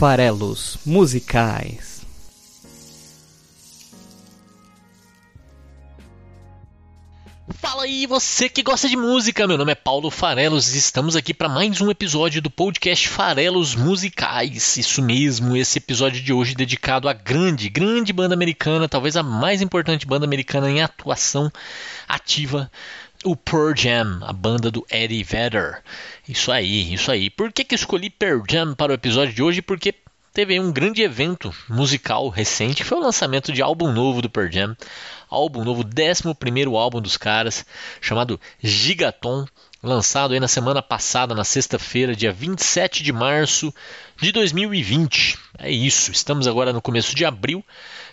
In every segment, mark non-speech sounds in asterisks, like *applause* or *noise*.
Farelos Musicais. Fala aí, você que gosta de música. Meu nome é Paulo Farelos e estamos aqui para mais um episódio do podcast Farelos Musicais. Isso mesmo, esse episódio de hoje dedicado à grande, grande banda americana, talvez a mais importante banda americana em atuação ativa o Pearl Jam, a banda do Eddie Vedder. Isso aí, isso aí. Por que, que escolhi Pearl Jam para o episódio de hoje? Porque teve um grande evento musical recente, que foi o lançamento de álbum novo do Pearl Jam. Álbum novo, 11 álbum dos caras, chamado Gigaton, lançado aí na semana passada, na sexta-feira, dia 27 de março de 2020. É isso, estamos agora no começo de abril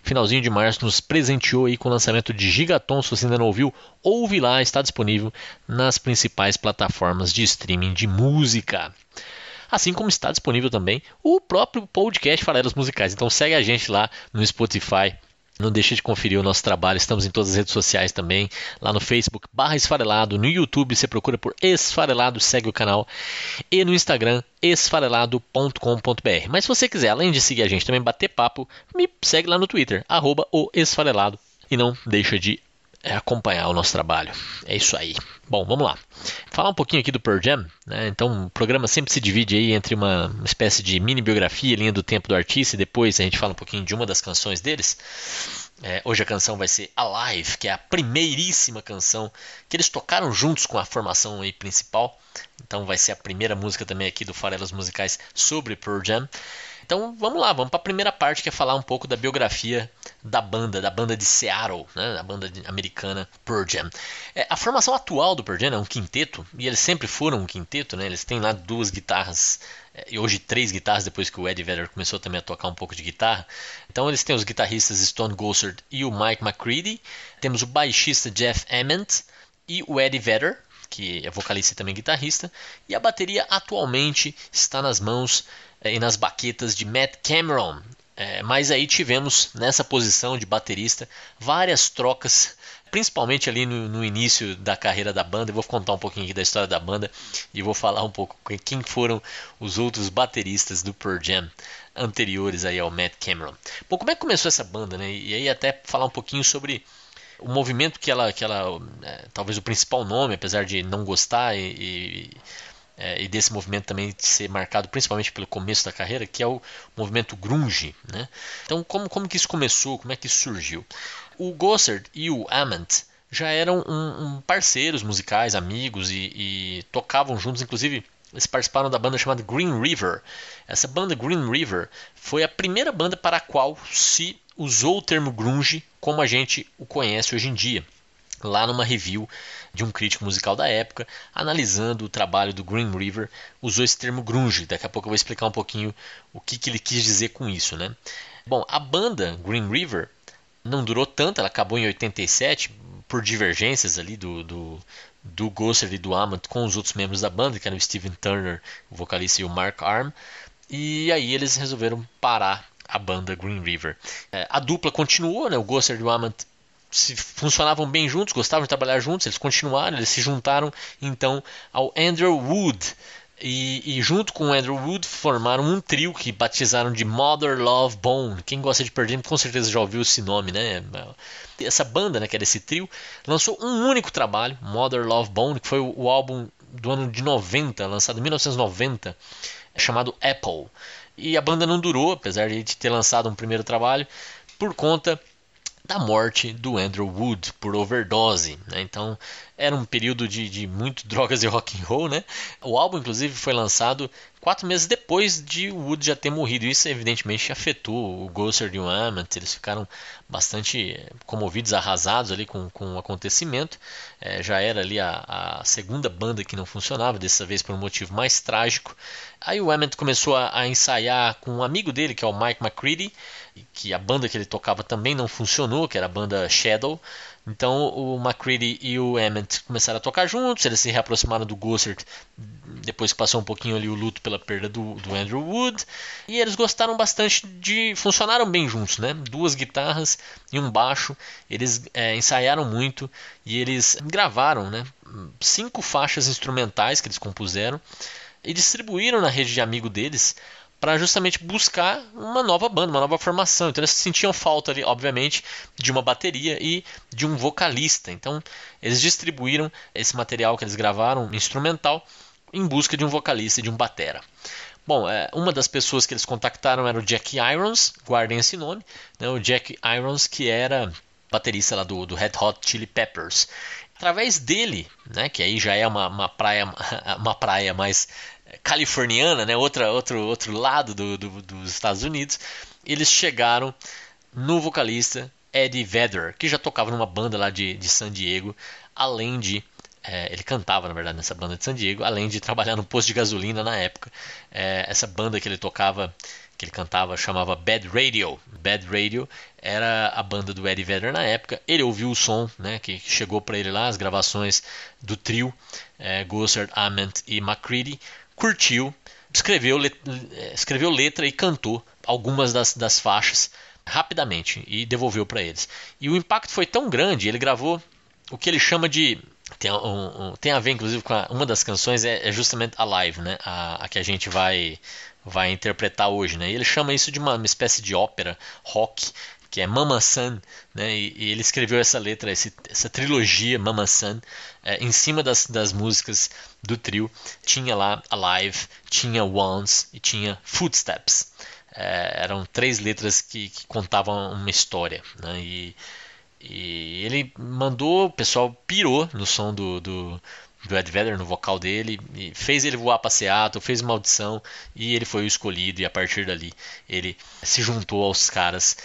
finalzinho de março, nos presenteou aí com o lançamento de Gigaton. Se você ainda não ouviu, ouve lá, está disponível nas principais plataformas de streaming de música. Assim como está disponível também o próprio podcast Farelos Musicais. Então segue a gente lá no Spotify, não deixe de conferir o nosso trabalho, estamos em todas as redes sociais também, lá no Facebook, barra Esfarelado, no YouTube você procura por Esfarelado, segue o canal, e no Instagram, esfarelado.com.br. Mas se você quiser, além de seguir a gente, também bater papo, me segue lá no Twitter, arroba o Esfarelado, e não deixa de é acompanhar o nosso trabalho. É isso aí. Bom, vamos lá. Falar um pouquinho aqui do Pearl Jam. Né? Então, o programa sempre se divide aí entre uma, espécie de mini biografia, linha do tempo do artista, e depois a gente fala um pouquinho de uma das canções deles. É, hoje a canção vai ser Alive, que é a primeiríssima canção que eles tocaram juntos com a formação aí principal. Então vai ser a primeira música também aqui do Farelas Musicais sobre Pearl Jam. Então vamos lá, vamos para a primeira parte que é falar um pouco da biografia da banda, da banda de Seattle, né, da banda americana Pearl Jam. É, a formação atual do Pearl Jam é um quinteto, e eles sempre foram um quinteto, né, eles têm lá duas guitarras, é, e hoje três guitarras depois que o Eddie Vedder começou também a tocar um pouco de guitarra. Então eles têm os guitarristas Stone Gossard e o Mike McCready, temos o baixista Jeff Ament e o Eddie Vedder, que é vocalista e também guitarrista, e a bateria atualmente está nas mãos é, e nas baquetas de Matt Cameron. É, mas aí tivemos nessa posição de baterista várias trocas, principalmente ali no, no, início da carreira da banda. Eu vou contar um pouquinho aqui da história da banda e vou falar um pouco quem foram os outros bateristas do Pearl Jam anteriores aí ao Matt Cameron. Bom, como é que começou essa banda, né? E aí até falar um pouquinho sobre o movimento que ela, que ela é, talvez o principal nome, apesar de não gostar e, e é, e desse movimento também ser marcado principalmente pelo começo da carreira, que é o movimento grunge. Né? Então, como, como que isso começou? Como é que isso surgiu? O Gossard e o Ament já eram um, um parceiros musicais, amigos e, e tocavam juntos, inclusive eles participaram da banda chamada Green River. Essa banda Green River foi a primeira banda para a qual se usou o termo grunge como a gente o conhece hoje em dia lá numa review de um crítico musical da época, analisando o trabalho do Green River, usou esse termo grunge. Daqui a pouco eu vou explicar um pouquinho o que, que ele quis dizer com isso. Né? Bom, a banda Green River não durou tanto, ela acabou em 87 por divergências ali do, do, do e do Amant com os outros membros da banda, que eram o Steven Turner, o vocalista, e o Mark Arm. E aí eles resolveram parar a banda Green River. É, a dupla continuou, né? o Gosser e o Amant se funcionavam bem juntos, gostavam de trabalhar juntos, eles continuaram, eles se juntaram então ao Andrew Wood. E, e, junto com o Andrew Wood formaram um trio que batizaram de Mother Love Bone. Quem gosta de Pearl com certeza já ouviu esse nome, né? Essa banda, né, que era esse trio, lançou um único trabalho, Mother Love Bone, que foi o, o álbum do ano de 90, lançado em 1990, chamado Apple. E a banda não durou, apesar de ter lançado um primeiro trabalho, por conta da morte do Andrew Wood por overdose. Né? Então era um período de, de muito drogas e rock and roll. Né? O álbum, inclusive, foi lançado quatro meses depois de Wood já ter morrido. Isso evidentemente afetou o Gosser e o. Eles ficaram bastante eh, comovidos, arrasados ali com, com o acontecimento. É, já era ali a, a, segunda banda que não funcionava, dessa vez por um motivo mais trágico. Aí o Ament começou a, a ensaiar com um amigo dele, que é o Mike McCready que a banda que ele tocava também não funcionou, que era a banda Shadow. Então o McCready e o Emmett começaram a tocar juntos, eles se reaproximaram do Gossard depois que passou um pouquinho ali o luto pela perda do, do Andrew Wood. E eles gostaram bastante de. funcionaram bem juntos, né? Duas guitarras e um baixo. Eles é, ensaiaram muito e eles gravaram né? cinco faixas instrumentais que eles compuseram e distribuíram na rede de amigo deles para justamente buscar uma nova banda, uma nova formação. Então eles sentiam falta ali, obviamente, de uma bateria e de um vocalista. Então eles distribuíram esse material que eles gravaram instrumental em busca de um vocalista e de um batera. Bom, é, uma das pessoas que eles contactaram era o Jack Irons, guardem esse nome, né, o Jack Irons que era baterista lá do, do Red Hot Chili Peppers. Através dele, né, que aí já é uma, uma praia, *laughs* uma praia mais californiana, né, outra, outro, outro lado do, do, dos Estados Unidos, eles chegaram no vocalista Eddie Vedder, que já tocava numa banda lá de, de San Diego, além de é, ele cantava, na verdade, nessa banda de San Diego, além de trabalhar no posto de gasolina na época. É, essa banda que ele tocava, que ele cantava, chamava Bad Radio. Bad Radio era a banda do Eddie Vedder na época. Ele ouviu o som, né, que chegou para ele lá, as gravações do trio é, Gossard, Ament e McCready, curtiu, escreveu, let, escreveu letra e cantou algumas das, das faixas rapidamente e devolveu para eles. E o impacto foi tão grande, ele gravou o que ele chama de tem, um, um, tem a ver, inclusive, com a, uma das canções é, é justamente a live, né? A, a, que a gente vai, vai interpretar hoje, né? E ele chama isso de uma, uma espécie de ópera rock, que é Mama Sun, né? E, e ele escreveu essa letra, esse, essa trilogia Mama Sun, é, em cima das, das músicas do trio. Tinha lá a live, tinha Once e tinha Footsteps. É, eram três letras que, que contavam uma história, né? E e ele mandou, o pessoal pirou no som do, do, do Ed Vedder, no vocal dele, fez ele voar para Seattle, fez uma audição e ele foi o escolhido. E a partir dali ele se juntou aos caras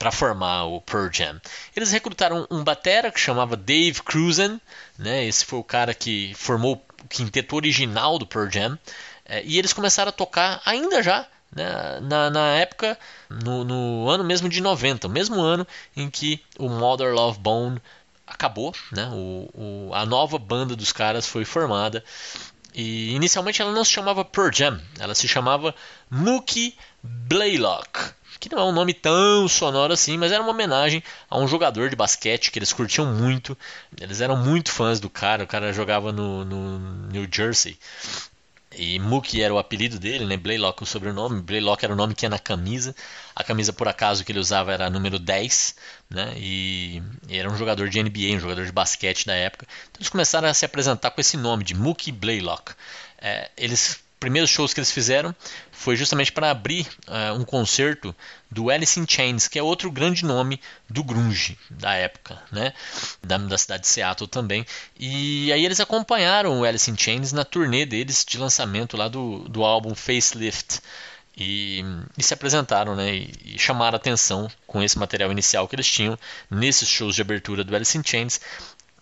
para formar o Pearl Jam. Eles recrutaram um batera que chamava Dave Cruzen, né? Esse foi o cara que formou o quinteto original do Pearl Jam. É, e eles começaram a tocar ainda já né, na, na época, no, no, ano mesmo de 90, o mesmo ano em que o Mother Love Bone acabou, né, o, o, a nova banda dos caras foi formada. E inicialmente ela não se chamava Pearl Jam, ela se chamava Mookie Blaylock, que não é um nome tão sonoro assim, mas era uma homenagem a um jogador de basquete que eles curtiam muito. Eles eram muito fãs do cara, o cara jogava no, no New Jersey. E Mookie era o apelido dele, né? Blaylock o sobrenome. Blaylock era o nome que ia na camisa. A camisa, por acaso, que ele usava era número 10, né? E era um jogador de NBA, um jogador de basquete da época. Então eles começaram a se apresentar com esse nome de Mookie Blaylock. É, eles primeiros shows que eles fizeram foi justamente para abrir uh, um concerto do Alice in Chains, que é outro grande nome do grunge da época, né? Da, da cidade de Seattle também. E aí eles acompanharam o Alice in Chains na turnê deles de lançamento lá do, do álbum Facelift. E, e, se apresentaram né, e, e chamaram atenção com esse material inicial que eles tinham nesses shows de abertura do Alice in Chains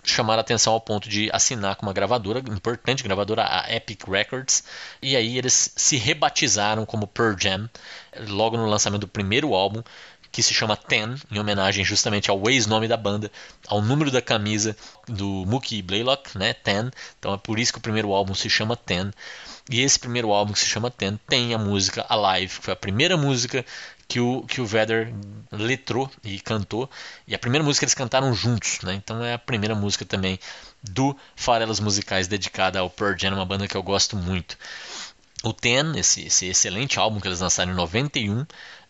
chamaram a atenção ao ponto de assinar com uma gravadora, importante gravadora, a Epic Records, e aí eles se rebatizaram como Pearl Jam, logo no lançamento do primeiro álbum, que se chama Ten, em homenagem justamente ao ex-nome da banda, ao número da camisa do Mookie Blaylock, né, Ten, então é por isso que o primeiro álbum se chama Ten, e esse primeiro álbum que se chama Ten tem a música Alive, que foi a primeira música que o, que o Vedder letrou e cantou. E a primeira música eles cantaram juntos, né? Então é a primeira música também do Farelas Musicais dedicada ao Pearl Jam, uma banda que eu gosto muito. O Ten, esse, esse excelente álbum que eles lançaram em 91,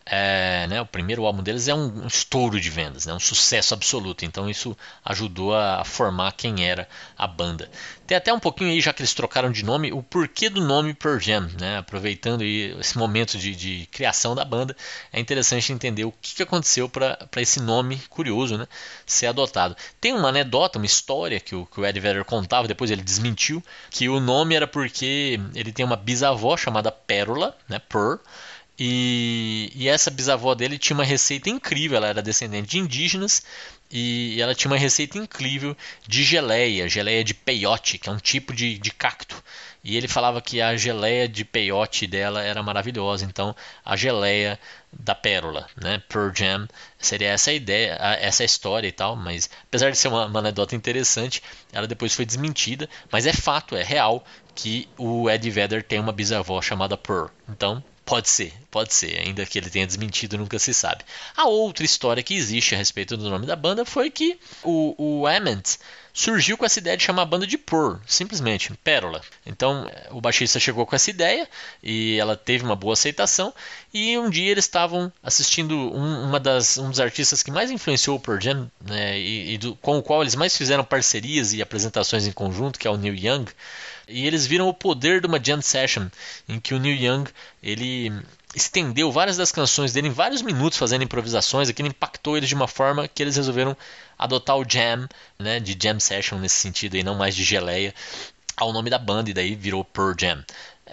é, né, o primeiro álbum deles é um, um, estouro de vendas, né, um sucesso absoluto. Então isso ajudou a, a, formar quem era a banda. Tem até um pouquinho aí, já que eles trocaram de nome, o porquê do nome Pearl Jam. Né, aproveitando aí esse momento de, de, criação da banda, é interessante entender o que, que aconteceu para esse nome curioso né, ser adotado. Tem uma anedota, uma história que o, que o Ed Vedder contava, depois ele desmentiu, que o nome era porque ele tem uma bisavó chamada Pérola, né, Pearl, e, e, essa bisavó dele tinha uma receita incrível, ela era descendente de indígenas e ela tinha uma receita incrível de geleia, geleia de peiote, que é um tipo de, de cacto. E ele falava que a geleia de peiote dela era maravilhosa, então a geleia da pérola, né, Pearl Jam, seria essa ideia, essa história e tal, mas apesar de ser uma, uma anedota interessante, ela depois foi desmentida, mas é fato, é real que o Ed Vedder tem uma bisavó chamada Pearl. Então, pode ser, pode ser, ainda que ele tenha desmentido, nunca se sabe. A outra história que existe a respeito do nome da banda foi que o, o Ament surgiu com essa ideia de chamar a banda de Pearl, simplesmente, Pérola. Então o baixista chegou com essa ideia e ela teve uma boa aceitação. E um dia eles estavam assistindo um, uma das, um dos artistas que mais influenciou o Pearl Jam né, e, e do, com o qual eles mais fizeram parcerias e apresentações em conjunto, que é o Neil Young. E eles viram o poder de uma jam session em que o Neil Young ele estendeu várias das canções dele em vários minutos fazendo improvisações, aquilo impactou eles de uma forma que eles resolveram adotar o jam, né, de jam session nesse sentido e não mais de geleia, ao nome da banda e daí virou Pearl Jam.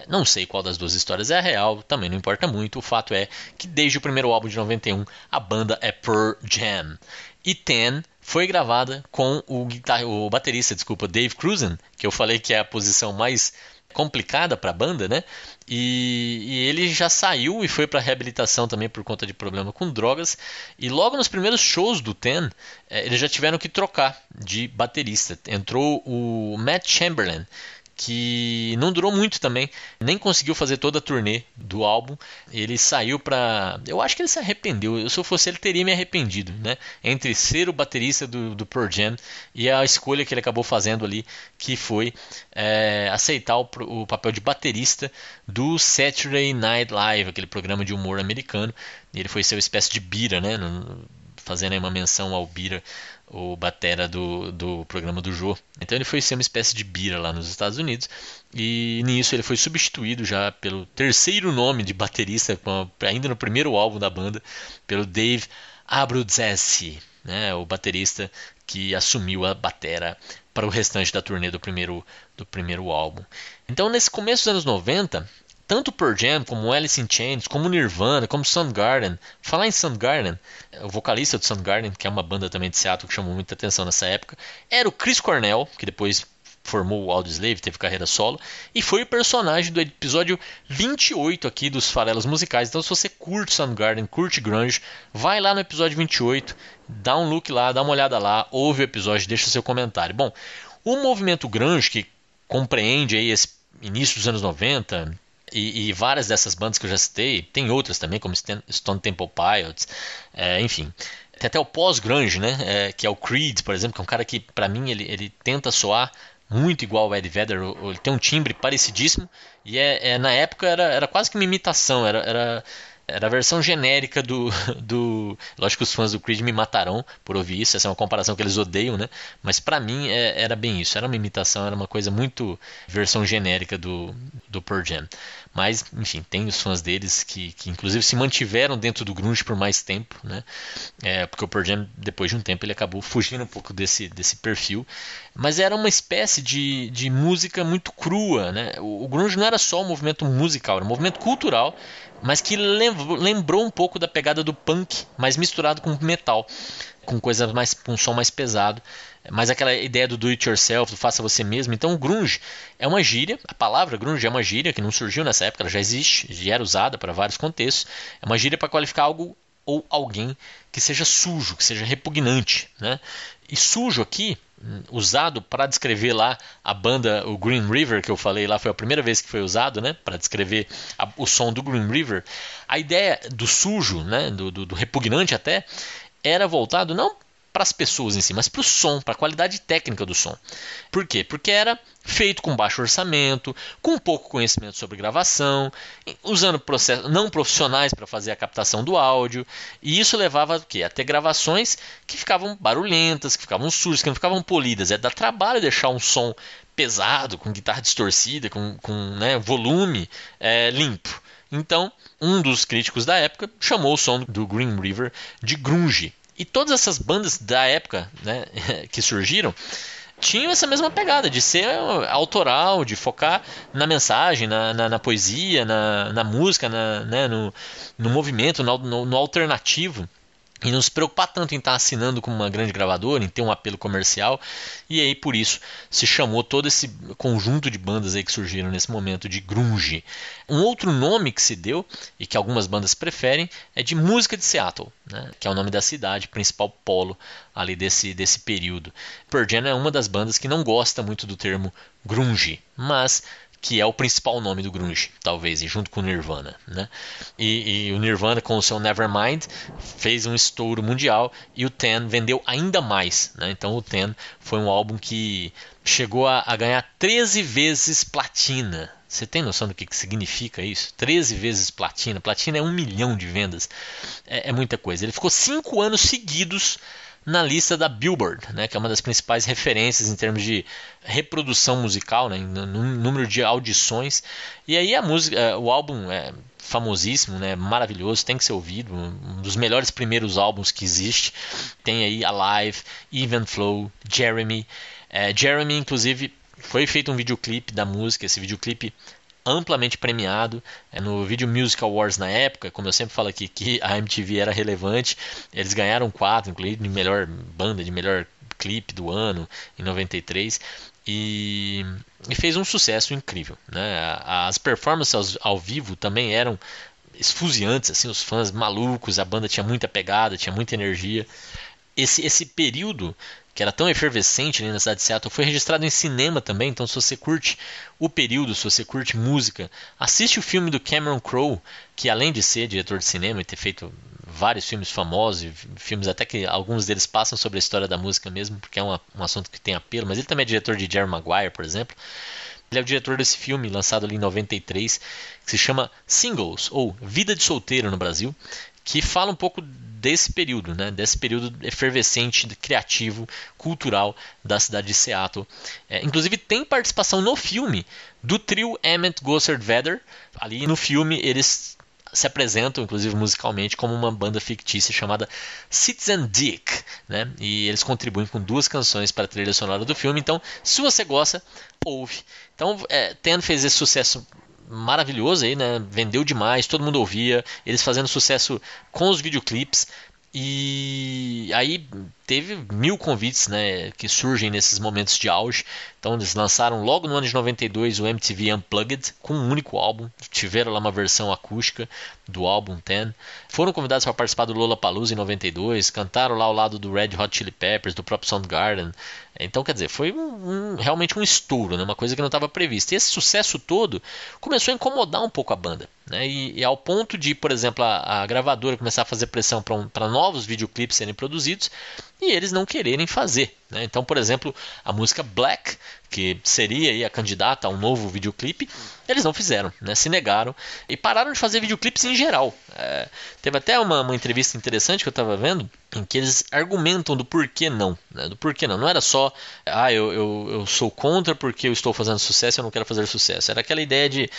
Não sei qual das duas histórias é a real, também não importa muito. O fato é que desde o primeiro álbum de 91 a banda é Pearl Jam. E Ten foi gravada com o, guitar... o baterista, desculpa, Dave Cruzen, que eu falei que é a posição mais complicada para a banda, né? E, e, ele já saiu e foi para reabilitação também por conta de problema com drogas. E logo nos primeiros shows do Ten, eh, eles já tiveram que trocar de baterista. Entrou o Matt Chamberlain, que não durou muito também, nem conseguiu fazer toda a turnê do álbum. Ele saiu para, eu acho que ele se arrependeu. Eu, se eu fosse ele teria me arrependido, né? Entre ser o baterista do, do Pearl Jam e a escolha que ele acabou fazendo ali, que foi é, aceitar o, o, papel de baterista do Saturday Night Live, aquele programa de humor americano. Ele foi ser uma espécie de Bira, né? Fazendo aí uma menção ao Bira o batera do, do programa do Jô. Então ele foi ser uma espécie de bira lá nos Estados Unidos e nisso ele foi substituído já pelo terceiro nome de baterista, ainda no primeiro álbum da banda, pelo Dave Abruzzese, né, o baterista que assumiu a batera para o restante da turnê do primeiro, do primeiro álbum. Então nesse começo dos anos 90, tanto Pearl Jam, como Alice in Chains, como Nirvana, como Soundgarden. Falar em Soundgarden, o vocalista do Soundgarden, que é uma banda também de Seattle que chamou muita atenção nessa época, era o Chris Cornell, que depois formou o Audioslave, teve carreira solo, e foi o personagem do episódio 28 aqui dos Farelas Musicais. Então se você curte Soundgarden, curte grunge, vai lá no episódio 28, dá um look lá, dá uma olhada lá, ouve o episódio, deixa seu comentário. Bom, o movimento grunge que compreende aí esse início dos anos 90, e, e, várias dessas bandas que eu já citei, tem outras também, como Stone Temple Pilots, é, enfim. Tem até o pós-grunge, né? É, que é o Creed, por exemplo, que é um cara que, para mim, ele, ele tenta soar muito igual ao Ed Vedder, ele tem um timbre parecidíssimo, e é, é na época era, era quase que uma imitação, era, era era a versão genérica do, *laughs* do. Lógico que os fãs do Creed me matarão por ouvir isso, essa é uma comparação que eles odeiam, né? Mas para mim é, era bem isso, era uma imitação, era uma coisa muito versão genérica do, do Pearl Jam. Mas, enfim, tem os fãs deles que, que inclusive se mantiveram dentro do grunge por mais tempo, né? É, porque o Pearl Jam, depois de um tempo, ele acabou fugindo um pouco desse, desse perfil. Mas era uma espécie de, de música muito crua, né? O, o grunge não era só um movimento musical, era um movimento cultural mas que lembrou um pouco da pegada do punk, mas misturado com metal, com coisa mais com um som mais pesado, mas aquela ideia do do it yourself, do faça você mesmo. Então grunge é uma gíria, a palavra grunge é uma gíria que não surgiu nessa época, ela já existe, já era usada para vários contextos. É uma gíria para qualificar algo ou alguém que seja sujo, que seja repugnante, né? E sujo aqui usado para descrever lá a banda, o Green River, que eu falei lá, foi a primeira vez que foi usado, né, para descrever a, o som do Green River. A ideia do sujo, né, do, do, do repugnante até, era voltado não para as pessoas em si, mas para o som, para a qualidade técnica do som. Por quê? Porque era feito com baixo orçamento, com pouco conhecimento sobre gravação, usando processos não profissionais para fazer a captação do áudio, e isso levava quê? a ter gravações que ficavam barulhentas, que ficavam sujas, que não ficavam polidas. É dar trabalho deixar um som pesado, com guitarra distorcida, com, com né, volume é, limpo. Então, um dos críticos da época chamou o som do Green River de grunge. E todas essas bandas da época né, *laughs* que surgiram tinham essa mesma pegada de ser autoral, de focar na mensagem, na, na, na poesia, na, na música, na, né, no, no movimento, no, no, no alternativo e não se preocupar tanto em estar assinando com uma grande gravadora, em ter um apelo comercial, e aí por isso se chamou todo esse conjunto de bandas aí que surgiram nesse momento de grunge. Um outro nome que se deu e que algumas bandas preferem é de música de Seattle, né, que é o nome da cidade, principal polo ali desse, desse período. Pearl Jam é uma das bandas que não gosta muito do termo grunge, mas que é o principal nome do grunge, talvez, junto com o Nirvana, né? E, e, o Nirvana com o seu Nevermind fez um estouro mundial e o Ten vendeu ainda mais, né? Então o Ten foi um álbum que chegou a, a ganhar 13 vezes platina. Você tem noção do que, que significa isso? 13 vezes platina. Platina é um milhão de vendas. É, é muita coisa. Ele ficou cinco anos seguidos na lista da Billboard, né, que é uma das principais referências em termos de reprodução musical, né, número de audições. E aí a música, é, o álbum é famosíssimo, né, maravilhoso, tem que ser ouvido, um dos melhores primeiros álbuns que existe. Tem aí Alive, Even Flow, Jeremy. É, Jeremy, inclusive, foi feito um videoclipe da música. Esse videoclipe amplamente premiado é, no Video Music Awards na época, como eu sempre falo aqui, que a MTV era relevante. Eles ganharam quatro, incluindo de melhor banda, de melhor clipe do ano em 93 e, e fez um sucesso incrível. Né? As performances ao, vivo também eram esfuziantes, assim, os fãs malucos, a banda tinha muita pegada, tinha muita energia. Esse, esse período que era tão efervescente ali na cidade de Seattle, foi registrado em cinema também. Então, se você curte o período, se você curte música, assiste o filme do Cameron Crowe, que além de ser diretor de cinema e ter feito vários filmes famosos, filmes até que alguns deles passam sobre a história da música mesmo, porque é um, um assunto que tem apelo, mas ele também é diretor de Jerry Maguire, por exemplo. Ele é o diretor desse filme, lançado ali em 93, que se chama Singles, ou Vida de Solteiro no Brasil, que fala um pouco desse período, né, desse período efervescente, criativo, cultural da cidade de Seattle. É, inclusive tem participação no filme do trio Emmett Gossard Vedder. Ali no filme eles se apresentam, inclusive musicalmente, como uma banda fictícia chamada Citizen Dick, né? E eles contribuem com duas canções para a trilha sonora do filme. Então, se você gosta, ouve. Então, é, Ten fez esse sucesso maravilhoso aí, né? Vendeu demais, todo mundo ouvia, eles fazendo sucesso com os videoclipes. E aí teve mil convites né, que surgem nesses momentos de auge. Então eles lançaram logo no ano de 92 o MTV Unplugged com um único álbum. Tiveram lá uma versão acústica do álbum 10. Foram convidados para participar do Lollapalooza em 92. Cantaram lá ao lado do Red Hot Chili Peppers, do próprio Soundgarden. Então, quer dizer, foi um, um, realmente um estouro, né? uma coisa que não estava prevista. E esse sucesso todo começou a incomodar um pouco a banda. Né? E, e ao ponto de, por exemplo, a, a gravadora começar a fazer pressão para um, novos videoclipes serem produzidos e eles não quererem fazer. Né? Então, por exemplo, a música Black, que seria a candidata a um novo videoclipe, eles não fizeram, né? se negaram e pararam de fazer videoclipes em geral. É, teve até uma, uma, entrevista interessante que eu estava vendo em que eles argumentam do porquê não, né? do porquê não. Não era só, ah, eu, eu, eu sou contra porque eu estou fazendo sucesso e eu não quero fazer sucesso. Era aquela ideia de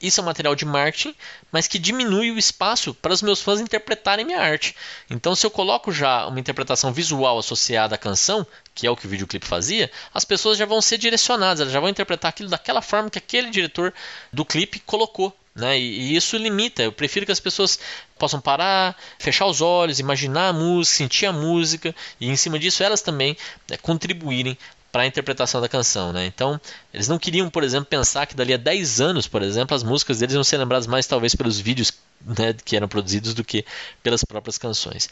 isso é um material de marketing, mas que diminui o espaço para os meus fãs interpretarem minha arte. Então, se eu coloco já uma interpretação visual associada à canção, que é o que o videoclipe fazia, as pessoas já vão ser direcionadas, elas já vão interpretar aquilo daquela forma que aquele diretor do clipe colocou. Né? E, e, isso limita. Eu prefiro que as pessoas possam parar, fechar os olhos, imaginar a música, sentir a música e em cima disso elas também né, contribuírem para a interpretação da canção, né? Então, eles não queriam, por exemplo, pensar que dali a 10 anos, por exemplo, as músicas deles iam ser lembradas mais talvez pelos vídeos né, que eram produzidos do que pelas próprias canções.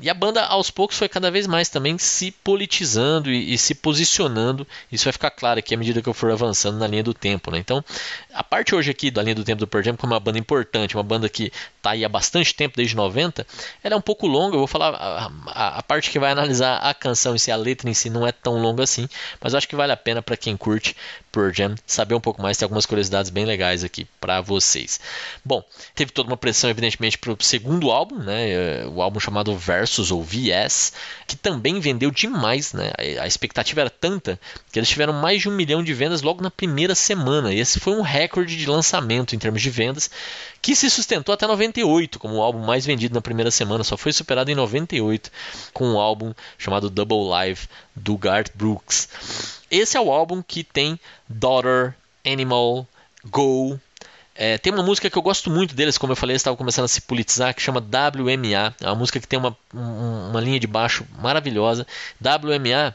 E a banda aos poucos foi cada vez mais também se politizando e, e, se posicionando. Isso vai ficar claro aqui à medida que eu for avançando na linha do tempo. Né? Então, a parte hoje aqui da linha do tempo do Pearl Jam como uma banda importante, uma banda que está aí há bastante tempo, desde 90, ela é um pouco longa. Eu vou falar a, a, a parte que vai analisar a canção e se a letra em si não é tão longa assim, mas acho que vale a pena para quem curte Pearl Jam saber um pouco mais. Tem algumas curiosidades bem legais aqui para vocês. Bom, teve toda uma pressão, evidentemente, para o segundo álbum, né? É, o álbum chamado Versus ou VS, que também vendeu demais, né? A expectativa era tanta que eles tiveram mais de um milhão de vendas logo na primeira semana. E esse foi um recorde de lançamento em termos de vendas, que se sustentou até 98 como o álbum mais vendido na primeira semana. Só foi superado em 98 com um álbum chamado Double Live do Garth Brooks. Esse é o álbum que tem Daughter, Animal, Go. É, tem uma música que eu gosto muito deles, como eu falei, eles estavam começando a se politizar, que chama WMA. É uma música que tem uma, uma linha de baixo maravilhosa. WMA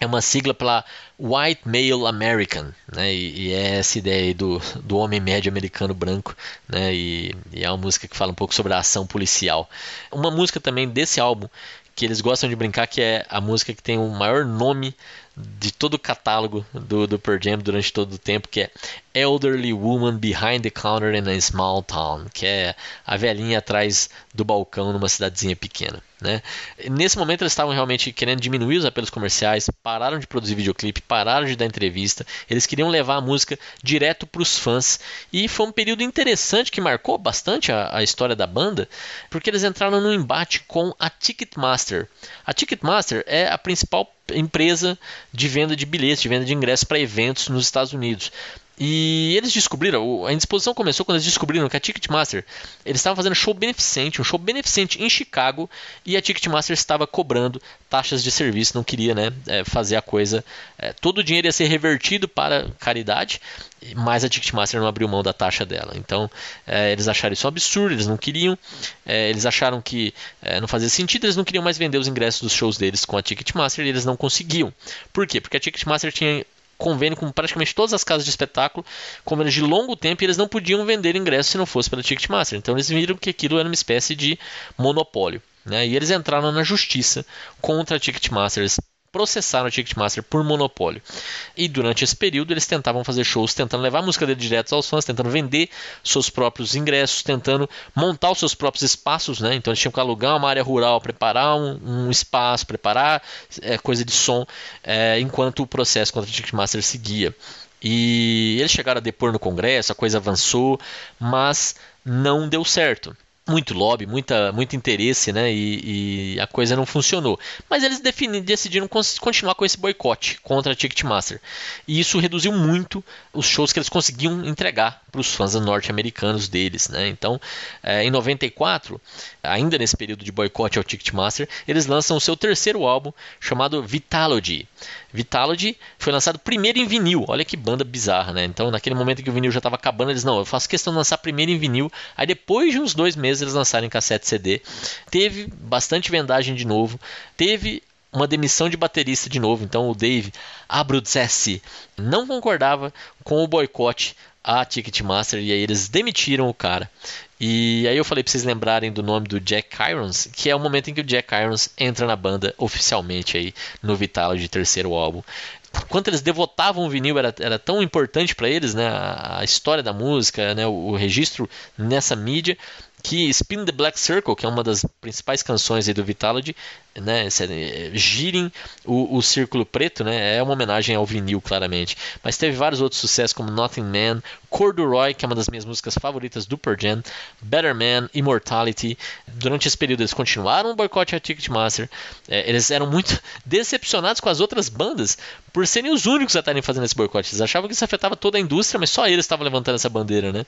é uma sigla para White Male American, né? E, e, é essa ideia do, do homem médio americano branco, né? E, e, é uma música que fala um pouco sobre a ação policial. Uma música também desse álbum que eles gostam de brincar que é a música que tem o maior nome de todo o catálogo do, do Pearl Jam durante todo o tempo, que é Elderly Woman Behind the Counter in a Small Town, que é a velhinha atrás do balcão numa cidadezinha pequena. Né? Nesse momento eles estavam realmente querendo diminuir os apelos comerciais, pararam de produzir videoclipe, pararam de dar entrevista, eles queriam levar a música direto para os fãs e foi um período interessante que marcou bastante a, a, história da banda, porque eles entraram num embate com a Ticketmaster. A Ticketmaster é a principal empresa de venda de bilhetes, de venda de ingressos para eventos nos Estados Unidos. E eles descobriram, a indisposição começou quando eles descobriram que a Ticketmaster, eles estavam fazendo show beneficente, um show beneficente em Chicago, e a Ticketmaster estava cobrando taxas de serviço, não queria né, é, fazer a coisa. É, todo o dinheiro ia ser revertido para caridade, mas a Ticketmaster não abriu mão da taxa dela. Então é, eles acharam isso um absurdo, eles não queriam, eles acharam que não fazia sentido, eles não queriam mais vender os ingressos dos shows deles com a Ticketmaster e eles não conseguiam. Por quê? Porque a Ticketmaster tinha convênio com praticamente todas as casas de espetáculo, convênios de longo tempo, e eles não podiam vender ingressos se não fosse pela Ticketmaster. Então eles viram que aquilo era uma espécie de monopólio. Né? E eles entraram na justiça contra a Ticketmaster. Eles processaram a Ticketmaster por monopólio. E durante esse período eles tentavam fazer shows, tentando levar a música dele direto aos fãs, tentando vender seus próprios ingressos, tentando montar os seus próprios espaços, né? Então eles tinham que alugar uma área rural, preparar um, um espaço, preparar é, coisa de som, é, enquanto o processo contra a Ticketmaster seguia. E eles chegaram a depor no Congresso, a coisa avançou, mas não deu certo muito lobby, muita, muito interesse, né? E, e, a coisa não funcionou. Mas eles defini, decidiram continuar com esse boicote contra a Ticketmaster. E isso reduziu muito os shows que eles conseguiam entregar para os fãs norte-americanos deles, né? Então, é, em 94, ainda nesse período de boicote ao Ticketmaster, eles lançam o seu terceiro álbum chamado Vitalogy. Vitalogy foi lançado primeiro em vinil. Olha que banda bizarra, né? Então, naquele momento que o vinil já estava acabando, eles não, eu faço questão de lançar primeiro em vinil. Aí depois de uns dois meses eles lançaram em cassete CD. Teve bastante vendagem de novo. Teve uma demissão de baterista de novo. Então o Dave Abruzzese não concordava com o boicote à Ticketmaster e aí eles demitiram o cara. E aí eu falei para vocês lembrarem do nome do Jack Irons, que é o momento em que o Jack Irons entra na banda oficialmente aí no Vitality terceiro álbum. Quanto eles devotavam o vinil era, era tão importante para eles, né? A, a, história da música, né? O, o registro nessa mídia que Spin the Black Circle, que é uma das principais canções do Vitality, né, é, girem o, o círculo preto, né, é uma homenagem ao vinil, claramente. Mas teve vários outros sucessos, como Nothing Man, Corduroy, que é uma das minhas músicas favoritas do Pearl Jam, Better Man, Immortality. Durante esse período eles continuaram o boicote a Ticketmaster. É, eles eram muito decepcionados com as outras bandas por serem os únicos a estarem fazendo esse boicote. Eles achavam que isso afetava toda a indústria, mas só eles estavam levantando essa bandeira, né?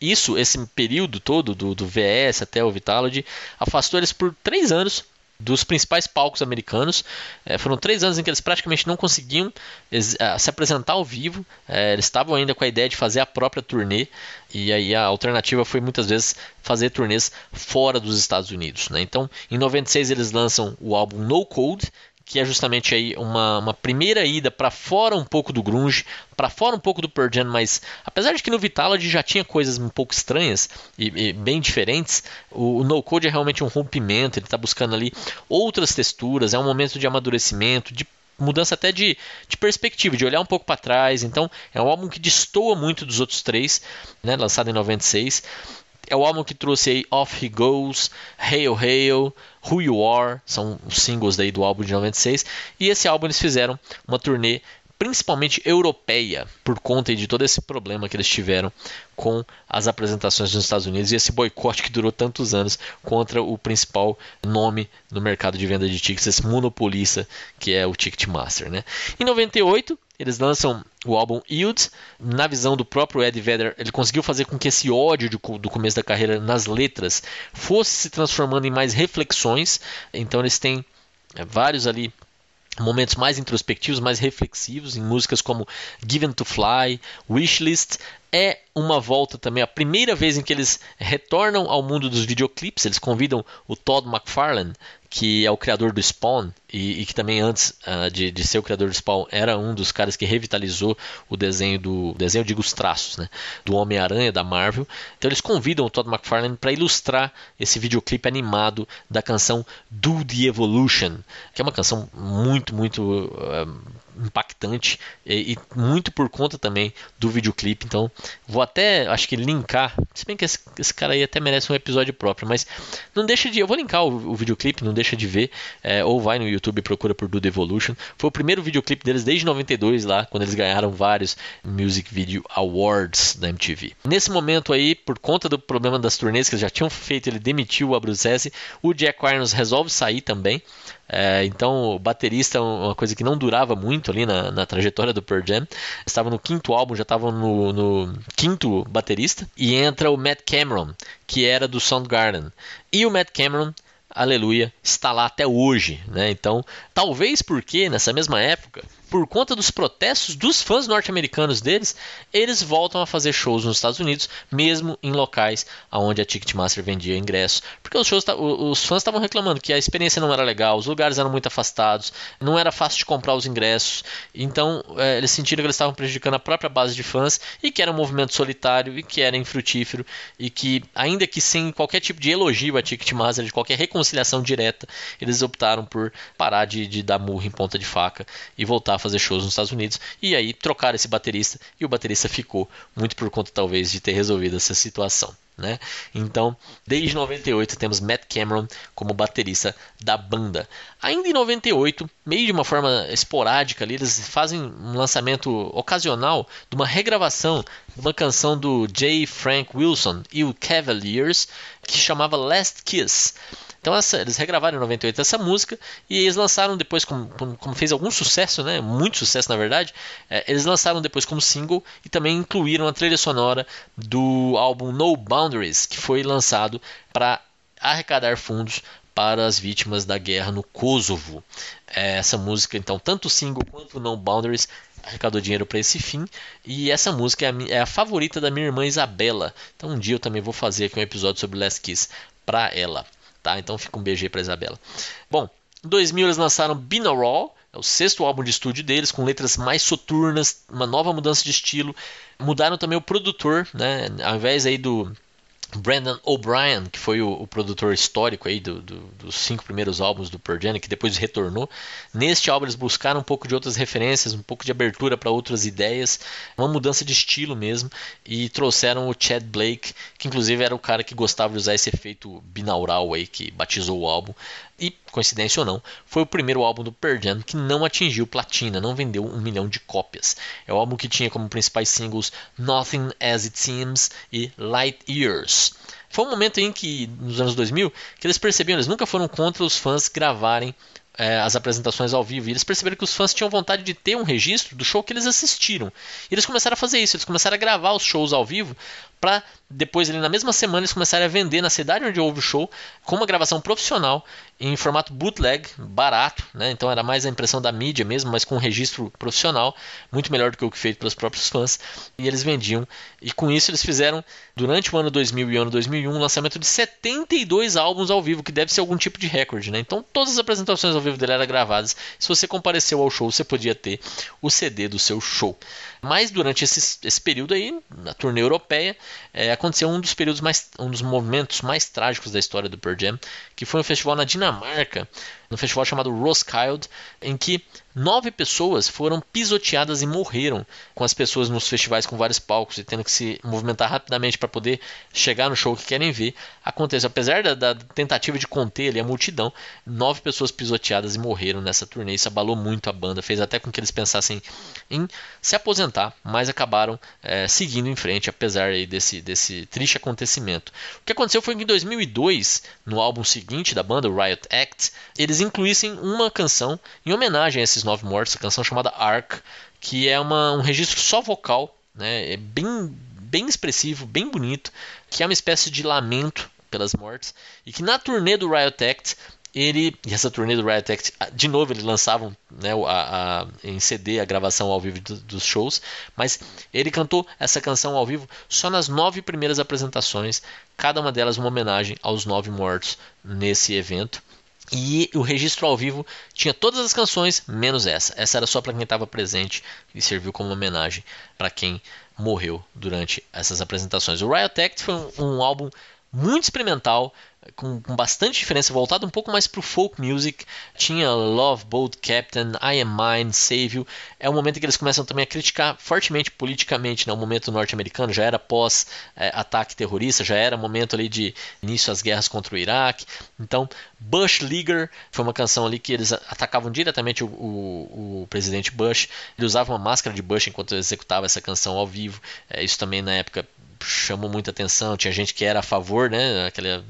Isso, esse período todo do, do VS até o Vitality, afastou eles por três anos dos principais palcos americanos. É, foram três anos em que eles praticamente não conseguiam é, se apresentar ao vivo. É, eles estavam ainda com a ideia de fazer a própria turnê. E aí a alternativa foi muitas vezes fazer turnês fora dos Estados Unidos. Né? Então, em 96 eles lançam o álbum No Code, que é justamente aí uma, uma primeira ida para fora um pouco do grunge, para fora um pouco do Pearl Jam, mas apesar de que no Vitality já tinha coisas um pouco estranhas e, e bem diferentes, o, o, No Code é realmente um rompimento, ele está buscando ali outras texturas, é um momento de amadurecimento, de mudança até de, de perspectiva, de olhar um pouco para trás. Então, é um álbum que destoa muito dos outros três, né, lançado em 96. É o álbum que trouxe aí Off He Goes, Hail Hail, Who You Are, são os singles daí do álbum de 96. E esse álbum eles fizeram uma turnê principalmente europeia, por conta de todo esse problema que eles tiveram com as apresentações nos Estados Unidos e esse boicote que durou tantos anos contra o principal nome no mercado de venda de tickets, esse monopolista que é o Ticketmaster. Né? Em 98, eles lançam o álbum Yield. Na visão do próprio Ed Vedder, ele conseguiu fazer com que esse ódio do começo da carreira nas letras fosse se transformando em mais reflexões. Então eles têm é, vários ali momentos mais introspectivos, mais reflexivos, em músicas como Given to Fly, Wishlist. É uma volta também, a primeira vez em que eles retornam ao mundo dos videoclipes. Eles convidam o Todd McFarlane, que é o criador do Spawn e, e que também antes uh, de, de, ser o criador do Spawn era um dos caras que revitalizou o desenho do desenho digo os traços, né, do Homem-Aranha da Marvel. Então eles convidam o Todd McFarlane para ilustrar esse videoclipe animado da canção Do the Evolution, que é uma canção muito muito uh, impactante e, e, muito por conta também do videoclipe. Então, vou até, acho que linkar. Se bem que esse, esse, cara aí até merece um episódio próprio, mas não deixa de. Eu vou linkar o, o videoclipe, não deixa de ver. É, ou vai no YouTube e procura por Dude Evolution. Foi o primeiro videoclipe deles desde 92 lá, quando eles ganharam vários Music Video Awards da MTV. Nesse momento aí, por conta do problema das turnês que eles já tinham feito, ele demitiu o Abruzzese. O Jack Irons resolve sair também. É, então, o baterista é uma coisa que não durava muito ali na, na trajetória do Pearl Jam. Estava no quinto álbum, já estava no, no, quinto baterista. E entra o Matt Cameron, que era do Soundgarden. E o Matt Cameron aleluia, está lá até hoje. Né? Então, talvez porque nessa mesma época por conta dos protestos dos fãs norte-americanos deles, eles voltam a fazer shows nos Estados Unidos, mesmo em locais onde a Ticketmaster vendia ingressos. Porque os, shows, os fãs estavam reclamando que a experiência não era legal, os lugares eram muito afastados, não era fácil de comprar os ingressos. Então é, eles sentiram que eles estavam prejudicando a própria base de fãs e que era um movimento solitário e que era infrutífero e que, ainda que sem qualquer tipo de elogio à Ticketmaster, de qualquer reconciliação direta, eles optaram por parar de, de dar murro em ponta de faca e voltar a fazer shows nos Estados Unidos. E aí trocaram esse baterista e o baterista ficou, muito por conta talvez de ter resolvido essa situação. Né? Então, desde 98 temos Matt Cameron como baterista da banda. Ainda em 98, meio de uma forma esporádica, ali, eles fazem um lançamento ocasional de uma regravação de uma canção do J. Frank Wilson e o Cavaliers que chamava Last Kiss. Então essa, eles regravaram em 98 essa música e eles lançaram depois, como, como fez algum sucesso, né, muito sucesso na verdade, é, eles lançaram depois como single e também incluíram a trilha sonora do álbum No Boundaries, que foi lançado para arrecadar fundos para as vítimas da guerra no Kosovo. É, essa música, então, tanto o single quanto o No Boundaries arrecadou dinheiro para esse fim. E essa música é a, é a, favorita da minha irmã Isabela. Então um dia eu também vou fazer aqui um episódio sobre Last Kiss para ela tá? Então fica um BG para Isabela. Bom, em 2000 eles lançaram Binaural, é o sexto álbum de estúdio deles, com letras mais soturnas, uma nova mudança de estilo. Mudaram também o produtor, né? Ao invés aí do Brandon O'Brien, que foi o, o, produtor histórico aí do, do, dos cinco primeiros álbuns do Pearl Jam, que depois retornou. Neste álbum eles buscaram um pouco de outras referências, um pouco de abertura para outras ideias, uma mudança de estilo mesmo, e trouxeram o Chad Blake, que inclusive era o cara que gostava de usar esse efeito binaural aí que batizou o álbum. E, coincidência ou não, foi o primeiro álbum do Pearl Jam que não atingiu platina, não vendeu um milhão de cópias. É o álbum que tinha como principais singles Nothing As It Seems e Light Years. Foi um momento em que, nos anos 2000, que eles percebiam, eles nunca foram contra os fãs gravarem é, as apresentações ao vivo. E eles perceberam que os fãs tinham vontade de ter um registro do show que eles assistiram. E eles começaram a fazer isso, eles começaram a gravar os shows ao vivo para depois, ali, na mesma semana, eles começaram a vender na cidade onde houve o show com uma gravação profissional em formato bootleg, barato, né? então era mais a impressão da mídia mesmo, mas com um registro profissional, muito melhor do que o que feito pelos próprios fãs, e eles vendiam. E com isso eles fizeram, durante o ano 2000 e o ano 2001, um lançamento de 72 álbuns ao vivo, que deve ser algum tipo de recorde. Né? Então todas as apresentações ao vivo dele eram gravadas. Se você compareceu ao show, você podia ter o CD do seu show. Mas durante esse, esse período aí, na turnê europeia, é, aconteceu um dos períodos mais, um dos momentos mais trágicos da história do Pearl Jam, que foi um festival na Dinamarca, no festival chamado Roskilde, em que nove pessoas foram pisoteadas e morreram com as pessoas nos festivais com vários palcos e tendo que se movimentar rapidamente para poder chegar no show que querem ver. Acontece, apesar da, da, tentativa de conter ali a multidão, nove pessoas pisoteadas e morreram nessa turnê. Isso abalou muito a banda, fez até com que eles pensassem em se aposentar, mas acabaram é, seguindo em frente, apesar aí desse, desse triste acontecimento. O que aconteceu foi que em 2002, no álbum seguinte da banda, Riot Act, eles incluíssem uma canção em homenagem a esses nove mortos, a canção chamada Ark, que é uma, um registro só vocal, né, é bem, bem expressivo, bem bonito, que é uma espécie de lamento pelas mortes, e que na turnê do Riot Act ele e essa turnê do Riot Act, de novo eles lançavam né, a, a, em CD a gravação ao vivo do, dos shows, mas ele cantou essa canção ao vivo só nas nove primeiras apresentações, cada uma delas uma homenagem aos nove mortos nesse evento. E o registro ao vivo tinha todas as canções, menos essa. Essa era só para quem estava presente e serviu como homenagem para quem morreu durante essas apresentações. O Riot Act foi um, um álbum muito experimental, com, com, bastante diferença, voltado um pouco mais pro folk music. Tinha Love Boat Captain, I Am Mine, Save You. É um momento que eles começam também a criticar fortemente politicamente, né? O momento norte-americano já era pós é, ataque terrorista, já era momento ali de início às guerras contra o Iraque. Então, Bush Leaguer foi uma canção ali que eles atacavam diretamente o, o, o presidente Bush. Ele usava uma máscara de Bush enquanto executava essa canção ao vivo. É, isso também na época chamou muita atenção. Tinha gente que era a favor, né? Aquele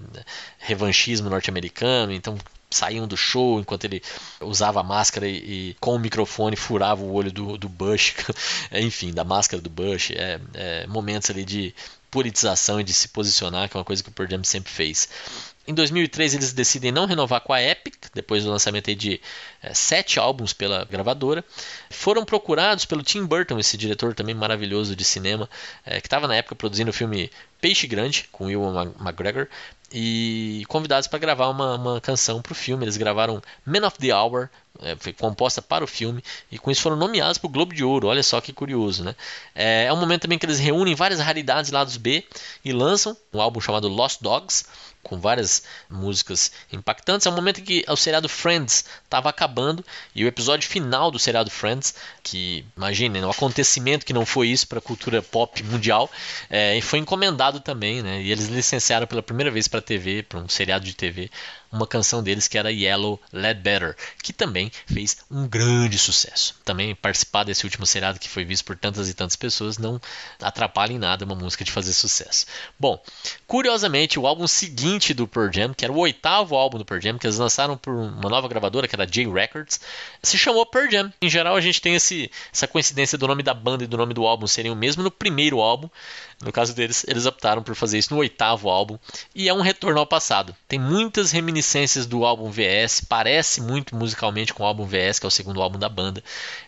revanchismo norte-americano. Então saíam do show enquanto ele usava a máscara e, e com o microfone furava o olho do, do Bush. *laughs* Enfim, da máscara do Bush. É, é, momentos ali de politização e de se posicionar, que é uma coisa que o Pearl Jam sempre fez. Em 2003 eles decidem não renovar com a Epic, depois do lançamento de é, sete álbuns pela gravadora. Foram procurados pelo Tim Burton, esse diretor também maravilhoso de cinema, é, que estava na época produzindo o filme Peixe Grande, com Will McGregor, e convidados para gravar uma, uma canção para o filme. Eles gravaram Man of the Hour, é, foi composta para o filme, e com isso foram nomeados para o Globo de Ouro. Olha só que curioso, né? É, é um momento também que eles reúnem várias raridades lados B e lançam um álbum chamado Lost Dogs, com várias músicas impactantes. É um momento em que o seriado Friends estava acabando e o episódio final do seriado Friends, que imaginem, um acontecimento que não foi isso para a cultura pop mundial, é, foi encomendado também, né? E eles licenciaram pela primeira vez para TV, para um seriado de TV, uma canção deles que era Yellow Better, que também fez um grande sucesso. Também participar desse último seriado que foi visto por tantas e tantas pessoas não atrapalha em nada uma música de fazer sucesso. Bom, curiosamente, o álbum seguinte do Pearl Jam, que era o oitavo álbum do Pearl Jam, que eles lançaram por uma nova gravadora, que era J Records, se chamou Pearl Jam. Em geral, a gente tem esse, essa coincidência do nome da banda e do nome do álbum serem o mesmo no primeiro álbum. No caso deles, eles optaram por fazer isso no oitavo álbum e é um retorno ao passado. Tem muitas reminiscências do álbum VS, parece muito musicalmente com o álbum VS, que é o segundo álbum da banda.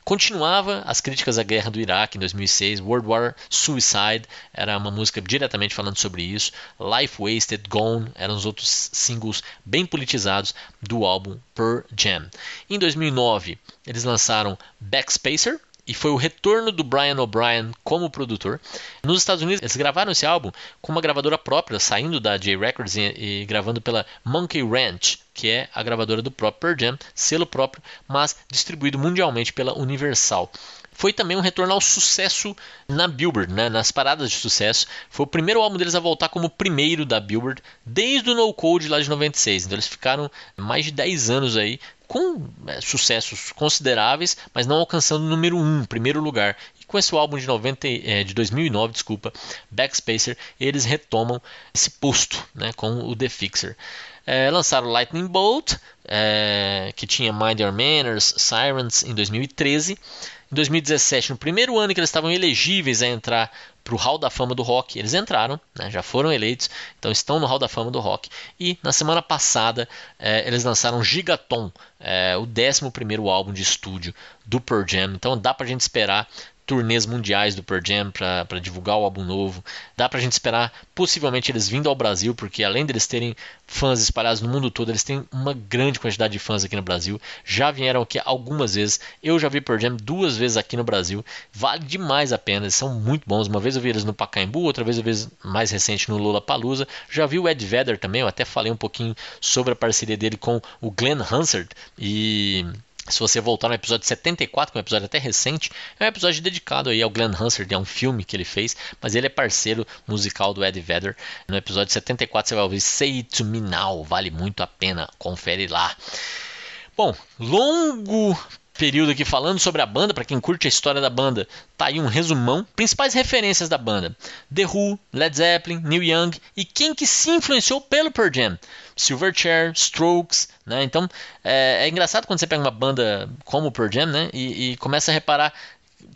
Continuava as críticas à guerra do Iraque em 2006, World War Suicide era uma música diretamente falando sobre isso, Life Wasted, Gone eram os outros singles bem politizados do álbum Per Jam. Em 2009, eles lançaram Backspacer, e foi o retorno do Brian O'Brien como produtor. Nos Estados Unidos, eles gravaram esse álbum com uma gravadora própria, saindo da J Records e, e gravando pela Monkey Ranch, que é a gravadora do próprio Pearl Jam, selo próprio, mas distribuído mundialmente pela Universal foi também um retorno ao sucesso na Billboard, né, nas paradas de sucesso. Foi o primeiro álbum deles a voltar como primeiro da Billboard desde o No Code lá de 96. Então eles ficaram mais de 10 anos aí com é, sucessos consideráveis, mas não alcançando o número 1, um, primeiro lugar. E com esse álbum de, 90, é, de 2009, desculpa, Backspacer, eles retomam esse posto né, com o The Fixer. É, lançaram Lightning Bolt, é, que tinha Mind Your Manners, Sirens em 2013. Em 2017, no primeiro ano que eles estavam elegíveis a entrar para o Hall da Fama do Rock, eles entraram, né, já foram eleitos, então estão no Hall da Fama do Rock. E na semana passada é, eles lançaram Gigaton, é, o 11 álbum de estúdio do Pearl Jam. Então dá para a gente esperar turnês mundiais do Pearl Jam para divulgar o álbum novo. Dá pra gente esperar possivelmente eles vindo ao Brasil, porque além deles terem fãs espalhados no mundo todo, eles têm uma grande quantidade de fãs aqui no Brasil. Já vieram aqui algumas vezes. Eu já vi Pearl Jam duas vezes aqui no Brasil. Vale demais a pena, eles são muito bons. Uma vez eu vi eles no Pacaembu, outra vez eu vi mais recente no Lula Palusa. Já vi o Ed Vedder também, eu até falei um pouquinho sobre a parceria dele com o Glenn Hansard e se você voltar no episódio 74, que é um episódio até recente, é um episódio dedicado aí ao Glenn Hansard, é um filme que ele fez, mas ele é parceiro musical do Ed Vedder. No episódio 74 você vai ouvir Say It To Me Now, vale muito a pena, confere lá. Bom, longo período aqui falando sobre a banda, para quem curte a história da banda, tá aí um resumão. Principais referências da banda: The Who, Led Zeppelin, Neil Young e quem que se influenciou pelo Pearl Jam. Silverchair, Strokes, né? Então é, é, engraçado quando você pega uma banda como o Pearl Jam, né? E, e começa a reparar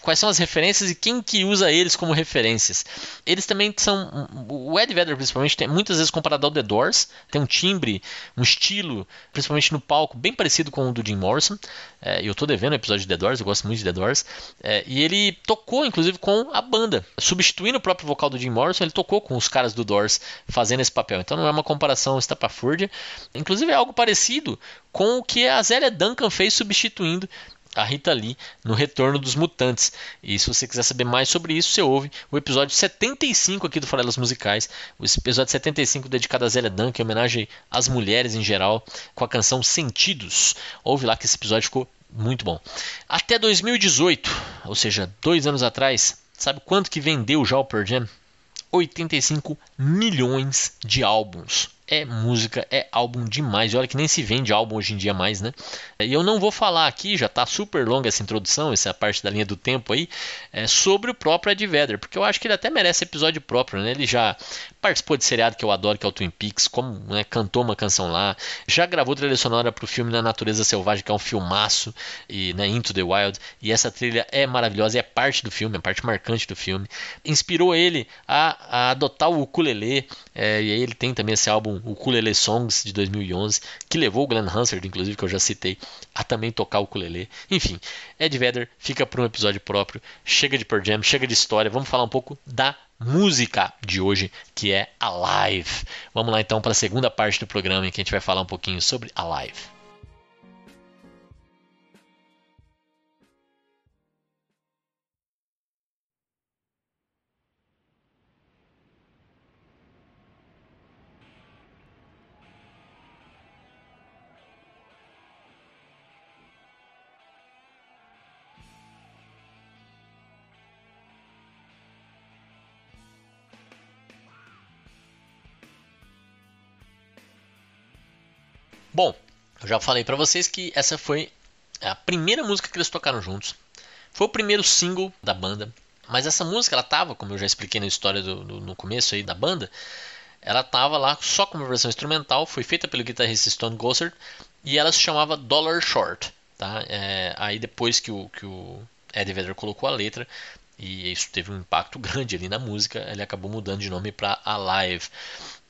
quais são as referências e quem que usa eles como referências. Eles também são. O Ed Vedder, principalmente, tem muitas vezes comparado ao The Doors, tem um timbre, um estilo, principalmente no palco, bem parecido com o do Jim Morrison. É, eu estou devendo o episódio de The Doors, eu gosto muito de The Doors. É, e ele tocou, inclusive, com a banda. Substituindo o próprio vocal do Jim Morrison, ele tocou com os caras do Doors fazendo esse papel. Então não é uma comparação estapafúrdia. Inclusive é algo parecido com o que a Zélia Duncan fez substituindo a Rita Lee no Retorno dos Mutantes. E se você quiser saber mais sobre isso, você ouve o episódio 75 aqui do Farelas Musicais, o episódio 75 dedicado a Zélia Duncan, em homenagem às mulheres em geral, com a canção Sentidos. Ouve lá que esse episódio ficou muito bom. Até 2018, ou seja, dois anos atrás, sabe quanto que vendeu já o Pearl Jam? 85 milhões de álbuns é música, é álbum demais. E olha que nem se vende álbum hoje em dia mais, né? E eu não vou falar aqui, já está super longa essa introdução, essa parte da linha do tempo aí, é, sobre o próprio Ed Vedder, porque eu acho que ele até merece episódio próprio, né? Ele já participou de seriado que eu adoro, que é o Twin Peaks, como né, cantou uma canção lá, já gravou trilha sonora para o filme Na Natureza Selvagem, que é um filmaço, e né, Into the Wild, e essa trilha é maravilhosa, é parte do filme, é parte marcante do filme. Inspirou ele a, a adotar o ukulele, é, e aí ele tem também esse álbum o Ukulele Songs de 2011, que levou o Glenn Hansard, inclusive, que eu já citei, a também tocar o ukulele. Enfim, Ed Vedder fica para um episódio próprio. Chega de Pearl Jam, chega de história. Vamos falar um pouco da música de hoje, que é Alive. Vamos lá então para a segunda parte do programa em que a gente vai falar um pouquinho sobre Alive. Bom, eu já falei para vocês que essa foi a primeira música que eles tocaram juntos. Foi o primeiro single da banda. Mas essa música, ela tava, como eu já expliquei na história do, do, no começo aí da banda, ela tava lá só como versão instrumental, foi feita pelo guitarrista Stone Gossard e ela se chamava Dollar Short. Tá? É, aí depois que o, que o Eddie Vedder colocou a letra, e isso teve um impacto *laughs* grande ali na música, ele acabou mudando de nome para Alive.